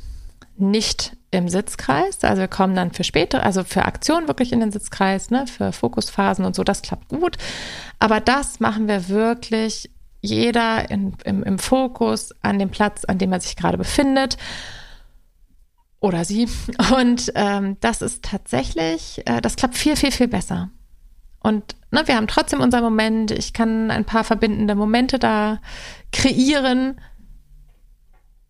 nicht im Sitzkreis. Also wir kommen dann für später, also für Aktionen wirklich in den Sitzkreis, ne, für Fokusphasen und so, das klappt gut. Aber das machen wir wirklich jeder in, im, im Fokus an dem Platz, an dem er sich gerade befindet. Oder sie. [LAUGHS] Und ähm, das ist tatsächlich, äh, das klappt viel, viel, viel besser. Und ne, wir haben trotzdem unseren Moment. Ich kann ein paar verbindende Momente da kreieren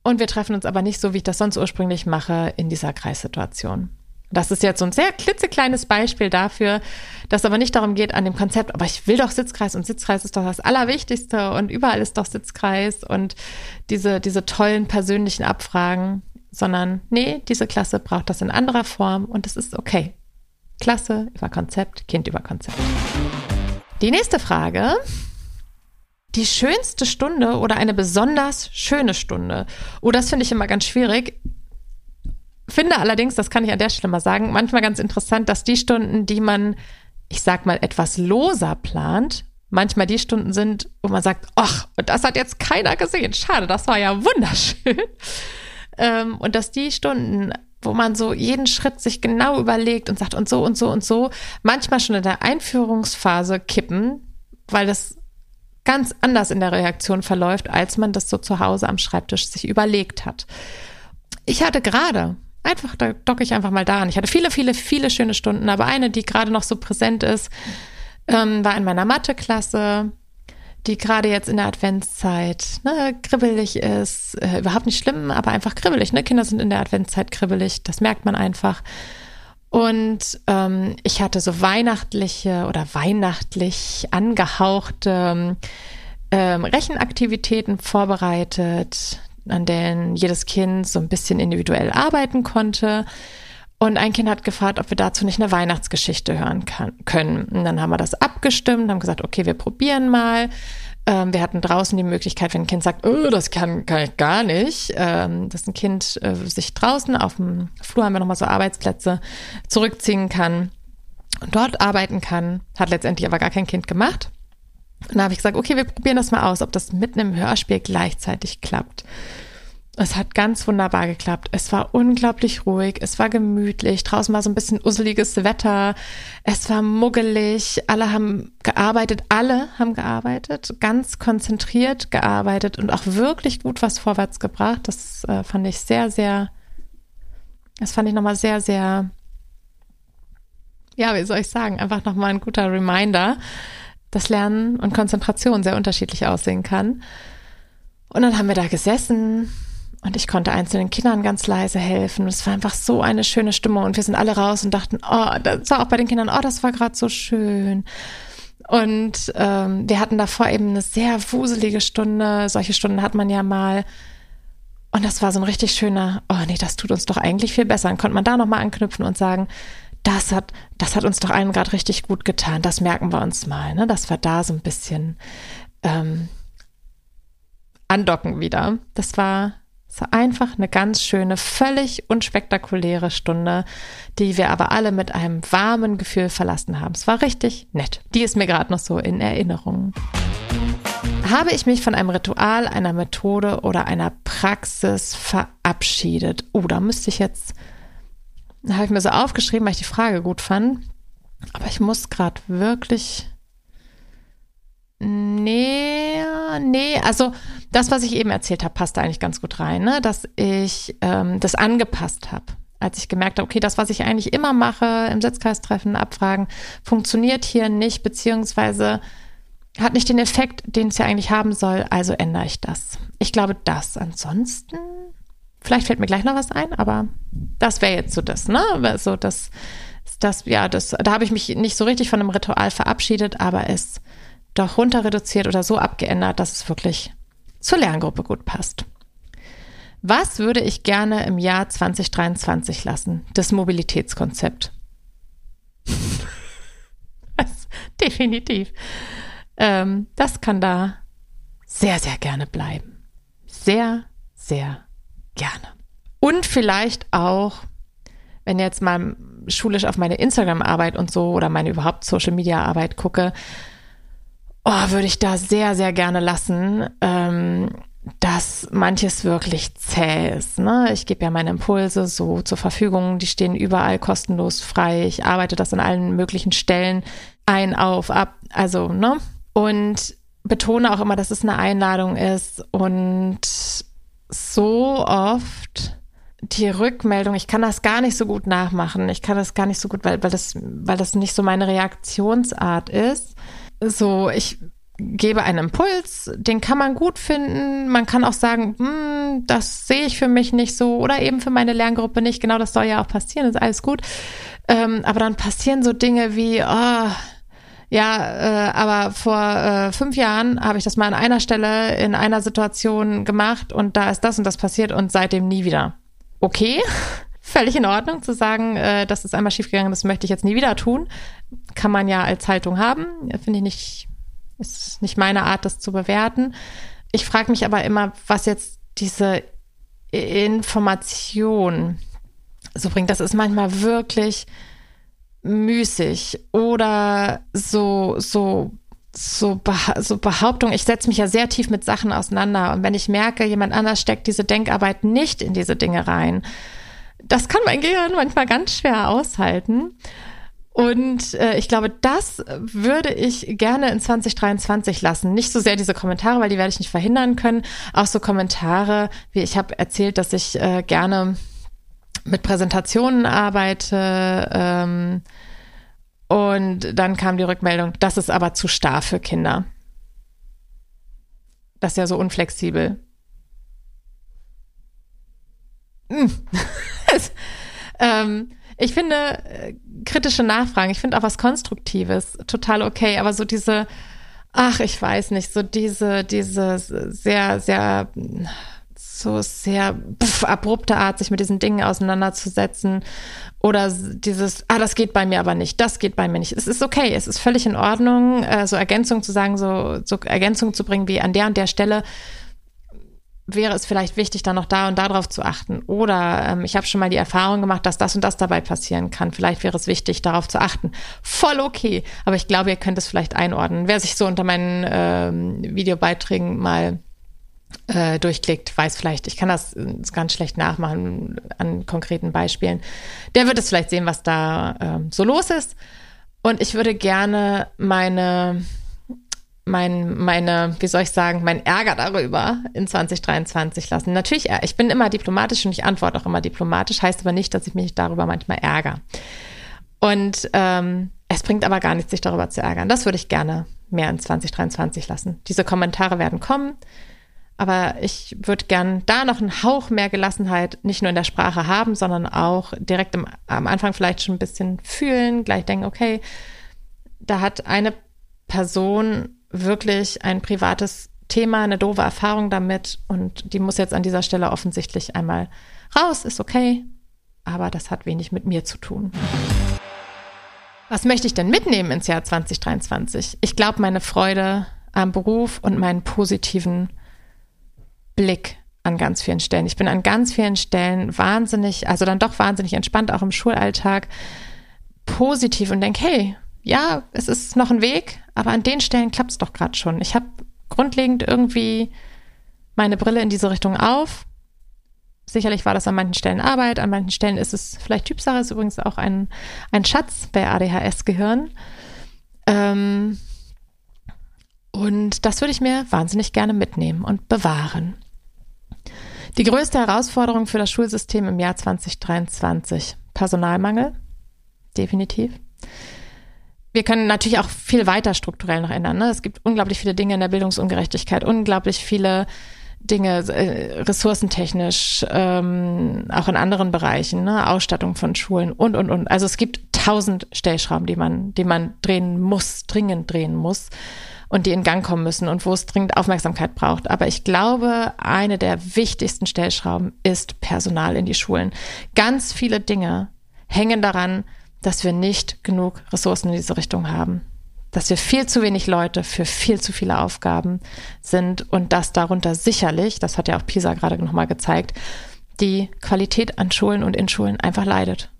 und wir treffen uns aber nicht so, wie ich das sonst ursprünglich mache, in dieser Kreissituation. Das ist jetzt so ein sehr klitzekleines Beispiel dafür, dass aber nicht darum geht an dem Konzept, aber ich will doch Sitzkreis und Sitzkreis ist doch das Allerwichtigste und überall ist doch Sitzkreis und diese, diese tollen persönlichen Abfragen, sondern nee, diese Klasse braucht das in anderer Form und es ist okay. Klasse über Konzept, Kind über Konzept. Die nächste Frage die schönste Stunde oder eine besonders schöne Stunde. Oh, das finde ich immer ganz schwierig. Finde allerdings, das kann ich an der Stelle mal sagen, manchmal ganz interessant, dass die Stunden, die man, ich sag mal, etwas loser plant, manchmal die Stunden sind, wo man sagt, ach, das hat jetzt keiner gesehen. Schade, das war ja wunderschön. [LAUGHS] Ähm, und dass die Stunden, wo man so jeden Schritt sich genau überlegt und sagt und so und so und so, manchmal schon in der Einführungsphase kippen, weil das ganz anders in der Reaktion verläuft, als man das so zu Hause am Schreibtisch sich überlegt hat. Ich hatte gerade, einfach, da docke ich einfach mal da an. Ich hatte viele, viele, viele schöne Stunden, aber eine, die gerade noch so präsent ist, ähm, war in meiner Matheklasse, die gerade jetzt in der Adventszeit ne, kribbelig ist. Äh, überhaupt nicht schlimm, aber einfach kribbelig. Ne? Kinder sind in der Adventszeit kribbelig, das merkt man einfach. Und ähm, ich hatte so weihnachtliche oder weihnachtlich angehauchte ähm, Rechenaktivitäten vorbereitet, an denen jedes Kind so ein bisschen individuell arbeiten konnte. Und ein Kind hat gefragt, ob wir dazu nicht eine Weihnachtsgeschichte hören kann, können. Und dann haben wir das abgestimmt, haben gesagt, okay, wir probieren mal. Ähm, wir hatten draußen die Möglichkeit, wenn ein Kind sagt, oh, das kann, kann ich gar nicht, ähm, dass ein Kind äh, sich draußen auf dem Flur haben wir nochmal so Arbeitsplätze zurückziehen kann und dort arbeiten kann. Hat letztendlich aber gar kein Kind gemacht. Und da habe ich gesagt, okay, wir probieren das mal aus, ob das mitten im Hörspiel gleichzeitig klappt. Es hat ganz wunderbar geklappt. Es war unglaublich ruhig, es war gemütlich, draußen war so ein bisschen useliges Wetter, es war muggelig, alle haben gearbeitet, alle haben gearbeitet, ganz konzentriert gearbeitet und auch wirklich gut was vorwärts gebracht. Das äh, fand ich sehr, sehr, das fand ich nochmal sehr, sehr, ja, wie soll ich sagen, einfach nochmal ein guter Reminder, dass Lernen und Konzentration sehr unterschiedlich aussehen kann. Und dann haben wir da gesessen und ich konnte einzelnen Kindern ganz leise helfen. Es war einfach so eine schöne Stimmung. Und wir sind alle raus und dachten, oh, das war auch bei den Kindern, oh, das war gerade so schön. Und ähm, wir hatten davor eben eine sehr wuselige Stunde. Solche Stunden hat man ja mal. Und das war so ein richtig schöner, oh nee, das tut uns doch eigentlich viel besser. Dann konnte man da nochmal anknüpfen und sagen, das hat, das hat uns doch allen gerade richtig gut getan. Das merken wir uns mal. Ne? Das war da so ein bisschen ähm, andocken wieder. Das war War einfach eine ganz schöne, völlig unspektakuläre Stunde, die wir aber alle mit einem warmen Gefühl verlassen haben. Es war richtig nett. Die ist mir gerade noch so in Erinnerung. Habe ich mich von einem Ritual, einer Methode oder einer Praxis verabschiedet? Oh, da müsste ich jetzt, da habe ich mir so aufgeschrieben, weil ich die Frage gut fand. Aber ich muss gerade wirklich Nee, nee, also das, was ich eben erzählt habe, passt eigentlich ganz gut rein, ne? dass ich ähm, das angepasst habe. Als ich gemerkt habe, okay, das, was ich eigentlich immer mache, im Sitzkreistreffen abfragen, funktioniert hier nicht, beziehungsweise hat nicht den Effekt, den es ja eigentlich haben soll, also ändere ich das. Ich glaube, das. Ansonsten, vielleicht fällt mir gleich noch was ein, aber das wäre jetzt so das, ne? So das, das, ja, das, da habe ich mich nicht so richtig von einem Ritual verabschiedet, aber es doch runter reduziert oder so abgeändert, dass es wirklich zur Lerngruppe gut passt. Was würde ich gerne im Jahr 2023 lassen? Das Mobilitätskonzept. [LAUGHS] das, definitiv. Ähm, das kann da sehr, sehr gerne bleiben. Sehr, sehr gerne. Und vielleicht auch, wenn jetzt mal schulisch auf meine Instagram-Arbeit und so oder meine überhaupt Social-Media-Arbeit gucke, oh, würde ich da sehr, sehr gerne lassen, ähm, dass manches wirklich zäh ist. Ne? Ich gebe ja meine Impulse so zur Verfügung, die stehen überall kostenlos frei. Ich arbeite das an allen möglichen Stellen ein, auf, ab, also, ne? Und betone auch immer, dass es eine Einladung ist und so oft die Rückmeldung, ich kann das gar nicht so gut nachmachen. Ich kann das gar nicht so gut, weil, weil, das, weil das nicht so meine Reaktionsart ist so, ich gebe einen Impuls, den kann man gut finden. Man kann auch sagen, hm, das sehe ich für mich nicht so oder eben für meine Lerngruppe nicht. Genau, das soll ja auch passieren, ist alles gut. Ähm, aber dann passieren so Dinge wie, oh, ja, äh, aber vor äh, fünf Jahren habe ich das mal an einer Stelle in einer Situation gemacht und da ist das und das passiert und seitdem nie wieder. Okay, [LAUGHS] völlig in Ordnung zu sagen, äh, das ist einmal schiefgegangen, das möchte ich jetzt nie wieder tun. Kann man ja als Haltung haben. Finde ich nicht, ist nicht meine Art, das zu bewerten. Ich frage mich aber immer, was jetzt diese Information so bringt. Das ist manchmal wirklich müßig oder so, so so, so Behauptung, ich setze mich ja sehr tief mit Sachen auseinander und wenn ich merke, jemand anders steckt diese Denkarbeit nicht in diese Dinge rein, das kann mein Gehirn manchmal ganz schwer aushalten. Und äh, ich glaube, das würde ich gerne in 2023 lassen. Nicht so sehr diese Kommentare, weil die werde ich nicht verhindern können. Auch so Kommentare, wie ich habe erzählt, dass ich äh, gerne mit Präsentationen arbeite. Ähm, und dann kam die Rückmeldung, das ist aber zu starr für Kinder. Das ist ja so unflexibel. Hm. [LAUGHS] ähm, ich finde äh, kritische Nachfragen, ich finde auch was Konstruktives total okay, aber so diese, ach, ich weiß nicht, so diese, diese sehr, sehr, so sehr pff, abrupte Art, sich mit diesen Dingen auseinanderzusetzen oder dieses, ah, das geht bei mir aber nicht, das geht bei mir nicht. Es ist okay, es ist völlig in Ordnung, äh, so Ergänzung zu sagen, so, so Ergänzung zu bringen wie an der und der Stelle wäre es vielleicht wichtig, dann noch da und darauf zu achten. Oder ähm, ich habe schon mal die Erfahrung gemacht, dass das und das dabei passieren kann. Vielleicht wäre es wichtig, darauf zu achten. Voll okay. Aber ich glaube, ihr könnt es vielleicht einordnen. Wer sich so unter meinen ähm, Videobeiträgen mal äh, durchklickt, weiß vielleicht, ich kann das äh, ganz schlecht nachmachen an konkreten Beispielen. Der wird es vielleicht sehen, was da ähm, so los ist. Und ich würde gerne meine mein, meine, wie soll ich sagen, mein Ärger darüber in 2023 lassen. Natürlich, äh, ich bin immer diplomatisch und ich antworte auch immer diplomatisch, heißt aber nicht, dass ich mich darüber manchmal ärgere. Und ähm, es bringt aber gar nichts, sich darüber zu ärgern. Das würde ich gerne mehr in 2023 lassen. Diese Kommentare werden kommen, aber ich würde gern da noch einen Hauch mehr Gelassenheit nicht nur in der Sprache haben, sondern auch direkt im, am Anfang vielleicht schon ein bisschen fühlen, gleich denken, okay, da hat eine Person wirklich ein privates Thema, eine doofe Erfahrung damit und die muss jetzt an dieser Stelle offensichtlich einmal raus, ist okay, aber das hat wenig mit mir zu tun. Was möchte ich denn mitnehmen ins Jahr 2023? Ich glaube, meine Freude am Beruf und meinen positiven Blick an ganz vielen Stellen. Ich bin an ganz vielen Stellen wahnsinnig, also dann doch wahnsinnig entspannt, auch im Schulalltag, positiv und denke, hey, ja, es ist noch ein Weg, aber an den Stellen klappt es doch gerade schon. Ich habe grundlegend irgendwie meine Brille in diese Richtung auf. Sicherlich war das an manchen Stellen Arbeit, an manchen Stellen ist es vielleicht Typsache, ist übrigens auch ein, ein Schatz bei ADHS-Gehirn. Ähm, und das würde ich mir wahnsinnig gerne mitnehmen und bewahren. Die größte Herausforderung für das Schulsystem im Jahr 2023, Personalmangel, definitiv. Wir können natürlich auch viel weiter strukturell noch ändern. Ne? Es gibt unglaublich viele Dinge in der Bildungsungerechtigkeit, unglaublich viele Dinge äh, ressourcentechnisch, ähm, auch in anderen Bereichen, ne? Ausstattung von Schulen und, und, und. Also es gibt tausend Stellschrauben, die man, die man drehen muss, dringend drehen muss und die in Gang kommen müssen und wo es dringend Aufmerksamkeit braucht. Aber ich glaube, eine der wichtigsten Stellschrauben ist Personal in die Schulen. Ganz viele Dinge hängen daran, dass wir nicht genug Ressourcen in diese Richtung haben. Dass wir viel zu wenig Leute für viel zu viele Aufgaben sind und dass darunter sicherlich, das hat ja auch PISA gerade nochmal gezeigt, die Qualität an Schulen und in Schulen einfach leidet.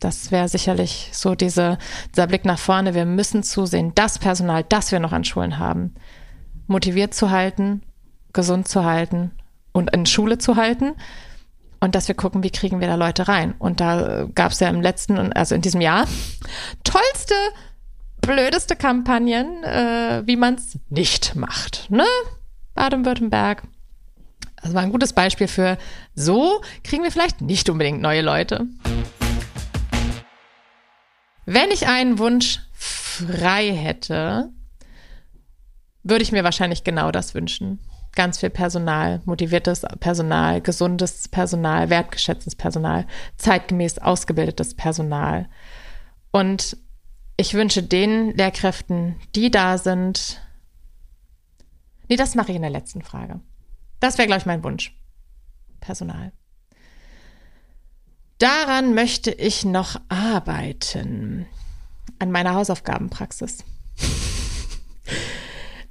Das wäre sicherlich so diese, dieser Blick nach vorne. Wir müssen zusehen, das Personal, das wir noch an Schulen haben, motiviert zu halten, gesund zu halten und in Schule zu halten. Und dass wir gucken, wie kriegen wir da Leute rein. Und da gab es ja im letzten, also in diesem Jahr, tollste, blödeste Kampagnen, äh, wie man es nicht macht. Ne? Baden-Württemberg. Das war ein gutes Beispiel für, so kriegen wir vielleicht nicht unbedingt neue Leute. Wenn ich einen Wunsch frei hätte, würde ich mir wahrscheinlich genau das wünschen. Ganz viel Personal, motiviertes Personal, gesundes Personal, wertgeschätztes Personal, zeitgemäß ausgebildetes Personal. Und ich wünsche den Lehrkräften, die da sind, nee, das mache ich in der letzten Frage. Das wäre, glaube ich, mein Wunsch. Personal. Daran möchte ich noch arbeiten. An meiner Hausaufgabenpraxis.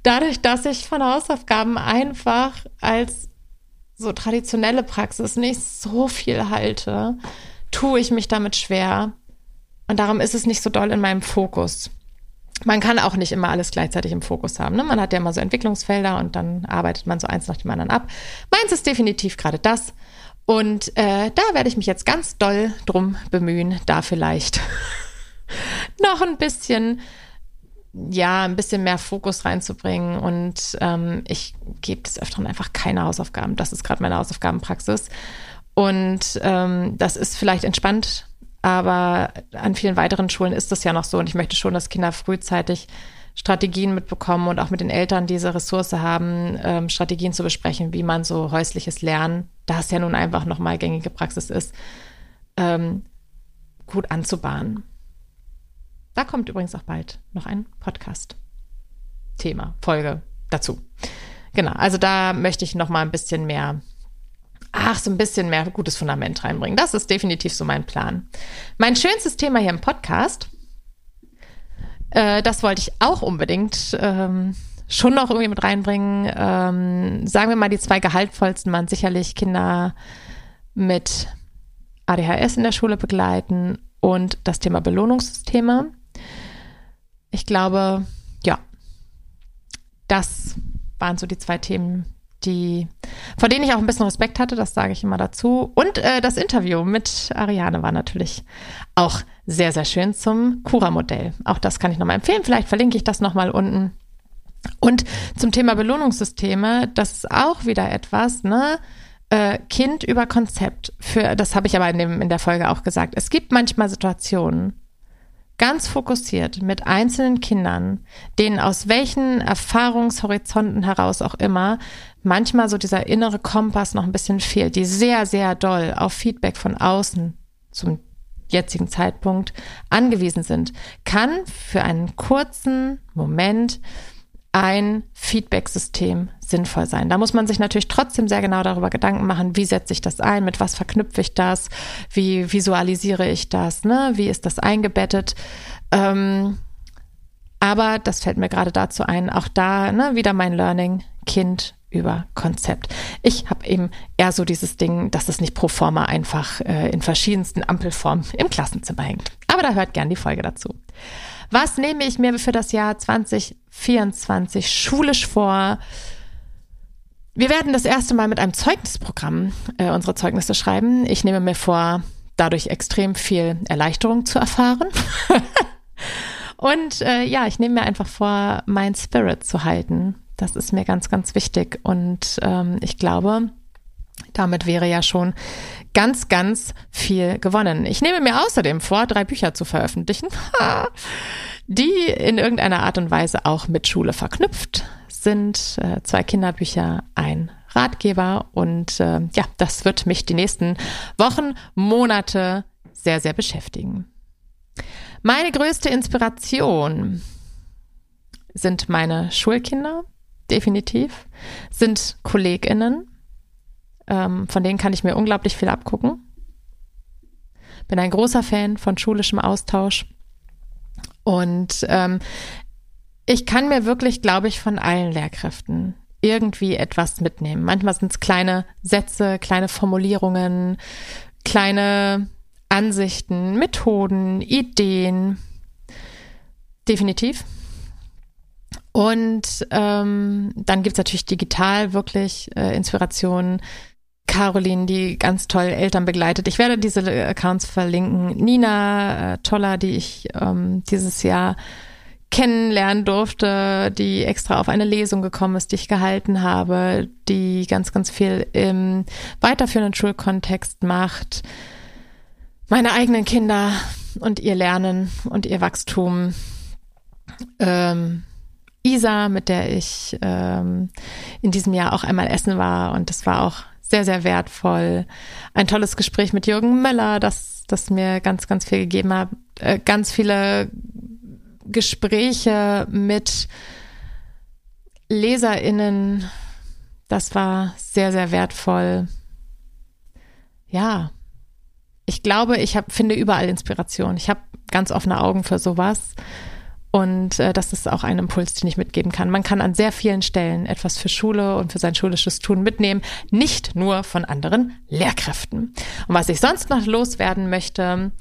Dadurch, dass ich von Hausaufgaben einfach als so traditionelle Praxis nicht so viel halte, tue ich mich damit schwer. Und darum ist es nicht so doll in meinem Fokus. Man kann auch nicht immer alles gleichzeitig im Fokus haben. Ne? Man hat ja immer so Entwicklungsfelder und dann arbeitet man so eins nach dem anderen ab. Meins ist definitiv gerade das. Und äh, da werde ich mich jetzt ganz doll drum bemühen, da vielleicht [LAUGHS] noch ein bisschen, ja, ein bisschen mehr Fokus reinzubringen. Und ähm, ich gebe des Öfteren einfach keine Hausaufgaben. Das ist gerade meine Hausaufgabenpraxis. Und ähm, das ist vielleicht entspannt, aber an vielen weiteren Schulen ist das ja noch so. Und ich möchte schon, dass Kinder frühzeitig Strategien mitbekommen und auch mit den Eltern diese Ressource haben, ähm, Strategien zu besprechen, wie man so häusliches Lernen, da es ja nun einfach nochmal gängige Praxis ist, ähm, gut anzubahnen. Da kommt übrigens auch bald noch ein Podcast-Thema, Folge dazu. Genau, also da möchte ich noch mal ein bisschen mehr, ach, so ein bisschen mehr gutes Fundament reinbringen. Das ist definitiv so mein Plan. Mein schönstes Thema hier im Podcast äh, das wollte ich auch unbedingt ähm, schon noch irgendwie mit reinbringen. Ähm, sagen wir mal, die zwei gehaltvollsten waren sicherlich Kinder mit ADHS in der Schule begleiten und das Thema Belohnungssysteme. Ich glaube, ja, das waren so die zwei Themen, die, vor denen ich auch ein bisschen Respekt hatte, das sage ich immer dazu. Und äh, das Interview mit Ariane war natürlich auch sehr, sehr schön zum Cura-Modell. Auch das kann ich nochmal empfehlen. Vielleicht verlinke ich das nochmal unten. Und zum Thema Belohnungssysteme, das ist auch wieder etwas, ne? Äh, kind über Konzept. Für, das habe ich aber in, dem, in der Folge auch gesagt. Es gibt manchmal Situationen, ganz fokussiert mit einzelnen Kindern, denen aus welchen Erfahrungshorizonten heraus auch immer manchmal so dieser innere Kompass noch ein bisschen fehlt, die sehr, sehr doll auf Feedback von außen zum jetzigen Zeitpunkt angewiesen sind, kann für einen kurzen Moment ein Feedback-System sinnvoll sein. Da muss man sich natürlich trotzdem sehr genau darüber Gedanken machen, wie setze ich das ein, mit was verknüpfe ich das, wie visualisiere ich das, ne? wie ist das eingebettet. Ähm, aber das fällt mir gerade dazu ein, auch da ne, wieder mein Learning, Kind über Konzept. Ich habe eben eher so dieses Ding, dass es nicht pro forma einfach äh, in verschiedensten Ampelformen im Klassenzimmer hängt. Aber da hört gern die Folge dazu. Was nehme ich mir für das Jahr 2024 schulisch vor? Wir werden das erste Mal mit einem Zeugnisprogramm äh, unsere Zeugnisse schreiben. Ich nehme mir vor, dadurch extrem viel Erleichterung zu erfahren. [LAUGHS] Und äh, ja, ich nehme mir einfach vor, mein Spirit zu halten. Das ist mir ganz, ganz wichtig. Und ähm, ich glaube, damit wäre ja schon ganz, ganz viel gewonnen. Ich nehme mir außerdem vor, drei Bücher zu veröffentlichen, die in irgendeiner Art und Weise auch mit Schule verknüpft sind. Äh, zwei Kinderbücher, ein Ratgeber. Und äh, ja, das wird mich die nächsten Wochen, Monate sehr, sehr beschäftigen. Meine größte Inspiration sind meine Schulkinder, definitiv, sind KollegInnen, ähm, von denen kann ich mir unglaublich viel abgucken. Bin ein großer Fan von schulischem Austausch. Und ähm, ich kann mir wirklich, glaube ich, von allen Lehrkräften irgendwie etwas mitnehmen. Manchmal sind es kleine Sätze, kleine Formulierungen, kleine Ansichten, Methoden, Ideen. Definitiv. Und ähm, dann gibt's natürlich digital wirklich äh, Inspirationen. Caroline, die ganz toll Eltern begleitet. Ich werde diese Accounts verlinken. Nina äh, Toller, die ich ähm, dieses Jahr kennenlernen durfte, die extra auf eine Lesung gekommen ist, die ich gehalten habe, die ganz, ganz viel im weiterführenden Schulkontext macht meine eigenen Kinder und ihr Lernen und ihr Wachstum. Ähm, Isa, mit der ich ähm, in diesem Jahr auch einmal essen war und das war auch sehr, sehr wertvoll. Ein tolles Gespräch mit Jürgen Möller, das, das mir ganz, ganz viel gegeben hat. Äh, ganz viele Gespräche mit LeserInnen, das war sehr, sehr wertvoll. Ja, ich glaube, ich hab, finde überall Inspiration. Ich habe ganz offene Augen für sowas. Und äh, das ist auch ein Impuls, den ich mitgeben kann. Man kann an sehr vielen Stellen etwas für Schule und für sein schulisches Tun mitnehmen, nicht nur von anderen Lehrkräften. Und was ich sonst noch loswerden möchte,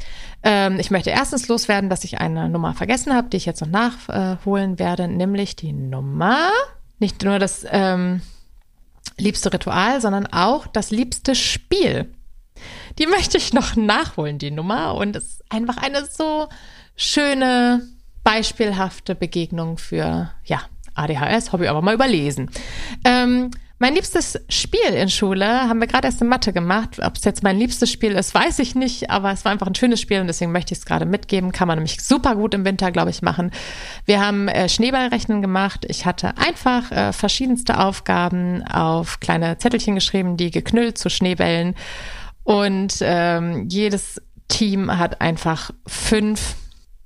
ähm, ich möchte erstens loswerden, dass ich eine Nummer vergessen habe, die ich jetzt noch nachholen werde, nämlich die Nummer, nicht nur das ähm, liebste Ritual, sondern auch das liebste Spiel. Die möchte ich noch nachholen, die Nummer. Und es ist einfach eine so schöne, beispielhafte Begegnung für, ja, ADHS, habe ich aber mal überlesen. Ähm, mein liebstes Spiel in Schule haben wir gerade erst in Mathe gemacht. Ob es jetzt mein liebstes Spiel ist, weiß ich nicht, aber es war einfach ein schönes Spiel und deswegen möchte ich es gerade mitgeben. Kann man nämlich super gut im Winter, glaube ich, machen. Wir haben äh, Schneeballrechnen gemacht. Ich hatte einfach äh, verschiedenste Aufgaben auf kleine Zettelchen geschrieben, die geknüllt zu Schneebällen und ähm, jedes Team hat einfach fünf,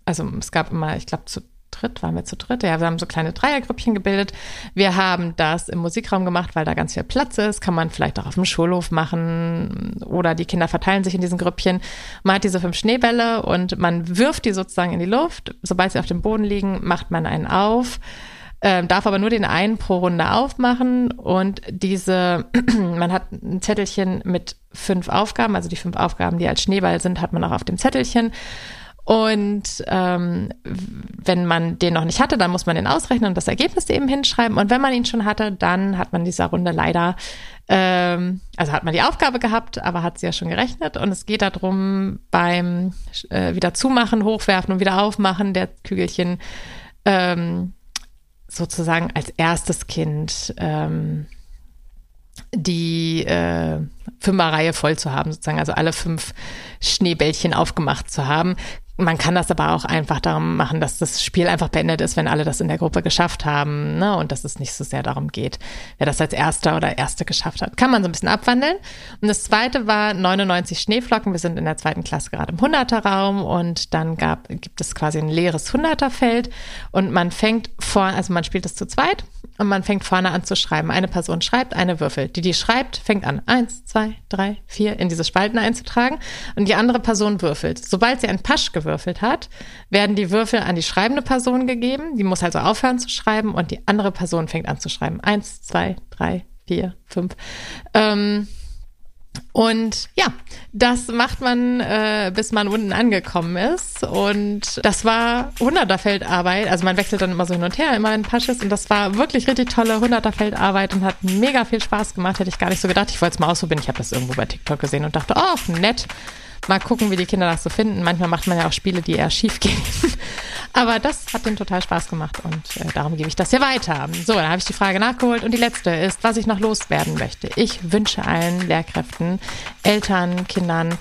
also es gab immer, ich glaube, zu dritt, waren wir zu dritt, ja, wir haben so kleine Dreiergrüppchen gebildet. Wir haben das im Musikraum gemacht, weil da ganz viel Platz ist, kann man vielleicht auch auf dem Schulhof machen oder die Kinder verteilen sich in diesen Grüppchen. Man hat diese fünf Schneebälle und man wirft die sozusagen in die Luft. Sobald sie auf dem Boden liegen, macht man einen auf ähm, darf aber nur den einen pro Runde aufmachen und diese, [CLEARS THROAT] man hat ein Zettelchen mit fünf Aufgaben, also die fünf Aufgaben, die als Schneeball sind, hat man auch auf dem Zettelchen. Und ähm, wenn man den noch nicht hatte, dann muss man den ausrechnen und das Ergebnis eben hinschreiben. Und wenn man ihn schon hatte, dann hat man dieser Runde leider, ähm, also hat man die Aufgabe gehabt, aber hat sie ja schon gerechnet. Und es geht darum, beim äh, wieder zumachen, hochwerfen und wieder aufmachen der Kügelchen ähm, sozusagen als erstes Kind ähm, die äh, Fünferreihe voll zu haben, sozusagen, also alle fünf Schneebällchen aufgemacht zu haben. Man kann das aber auch einfach darum machen, dass das Spiel einfach beendet ist, wenn alle das in der Gruppe geschafft haben ne? und dass es nicht so sehr darum geht, wer das als Erster oder Erste geschafft hat. Kann man so ein bisschen abwandeln. Und das zweite war 99 Schneeflocken. Wir sind in der zweiten Klasse gerade im 100er-Raum und dann gab, gibt es quasi ein leeres 100er-Feld und man fängt vor, also man spielt es zu zweit und man fängt vorne an zu schreiben. Eine Person schreibt, eine würfelt. Die, die schreibt, fängt an, eins, zwei, drei, vier in diese Spalten einzutragen und die andere Person würfelt. Sobald sie einen Pasch gewürfelt hat, werden die Würfel an die schreibende Person gegeben. Die muss also aufhören zu schreiben und die andere Person fängt an zu schreiben. Eins, zwei, drei, vier, fünf. Ähm, und ja, das macht man, äh, bis man unten angekommen ist. Und das war Hunderterfeldarbeit. Also man wechselt dann immer so hin und her, immer in Pasches. Und das war wirklich richtig tolle Hunderterfeldarbeit und hat mega viel Spaß gemacht. Hätte ich gar nicht so gedacht. Ich wollte es mal ausprobieren. Ich habe das irgendwo bei TikTok gesehen und dachte, oh, nett. Mal gucken, wie die Kinder das so finden. Manchmal macht man ja auch Spiele, die eher schief gehen. [LAUGHS] Aber das hat denen total Spaß gemacht und äh, darum gebe ich das hier weiter. So, dann habe ich die Frage nachgeholt und die letzte ist, was ich noch loswerden möchte. Ich wünsche allen Lehrkräften, Eltern, Kindern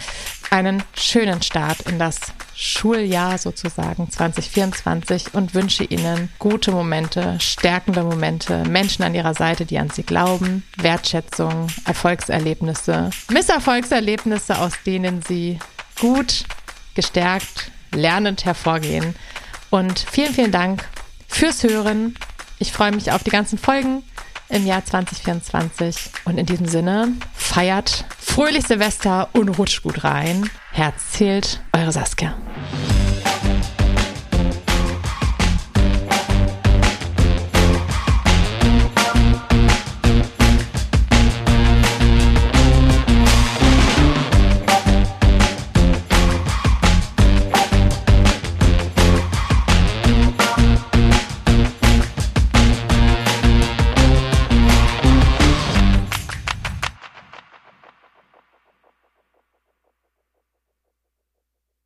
einen schönen Start in das Schuljahr sozusagen 2024 und wünsche Ihnen gute Momente, stärkende Momente, Menschen an Ihrer Seite, die an Sie glauben, Wertschätzung, Erfolgserlebnisse, Misserfolgserlebnisse, aus denen Sie gut, gestärkt, lernend hervorgehen. Und vielen, vielen Dank fürs Hören. Ich freue mich auf die ganzen Folgen im Jahr 2024. Und in diesem Sinne, feiert fröhlich Silvester und rutscht gut rein. Herz zählt, eure Saskia.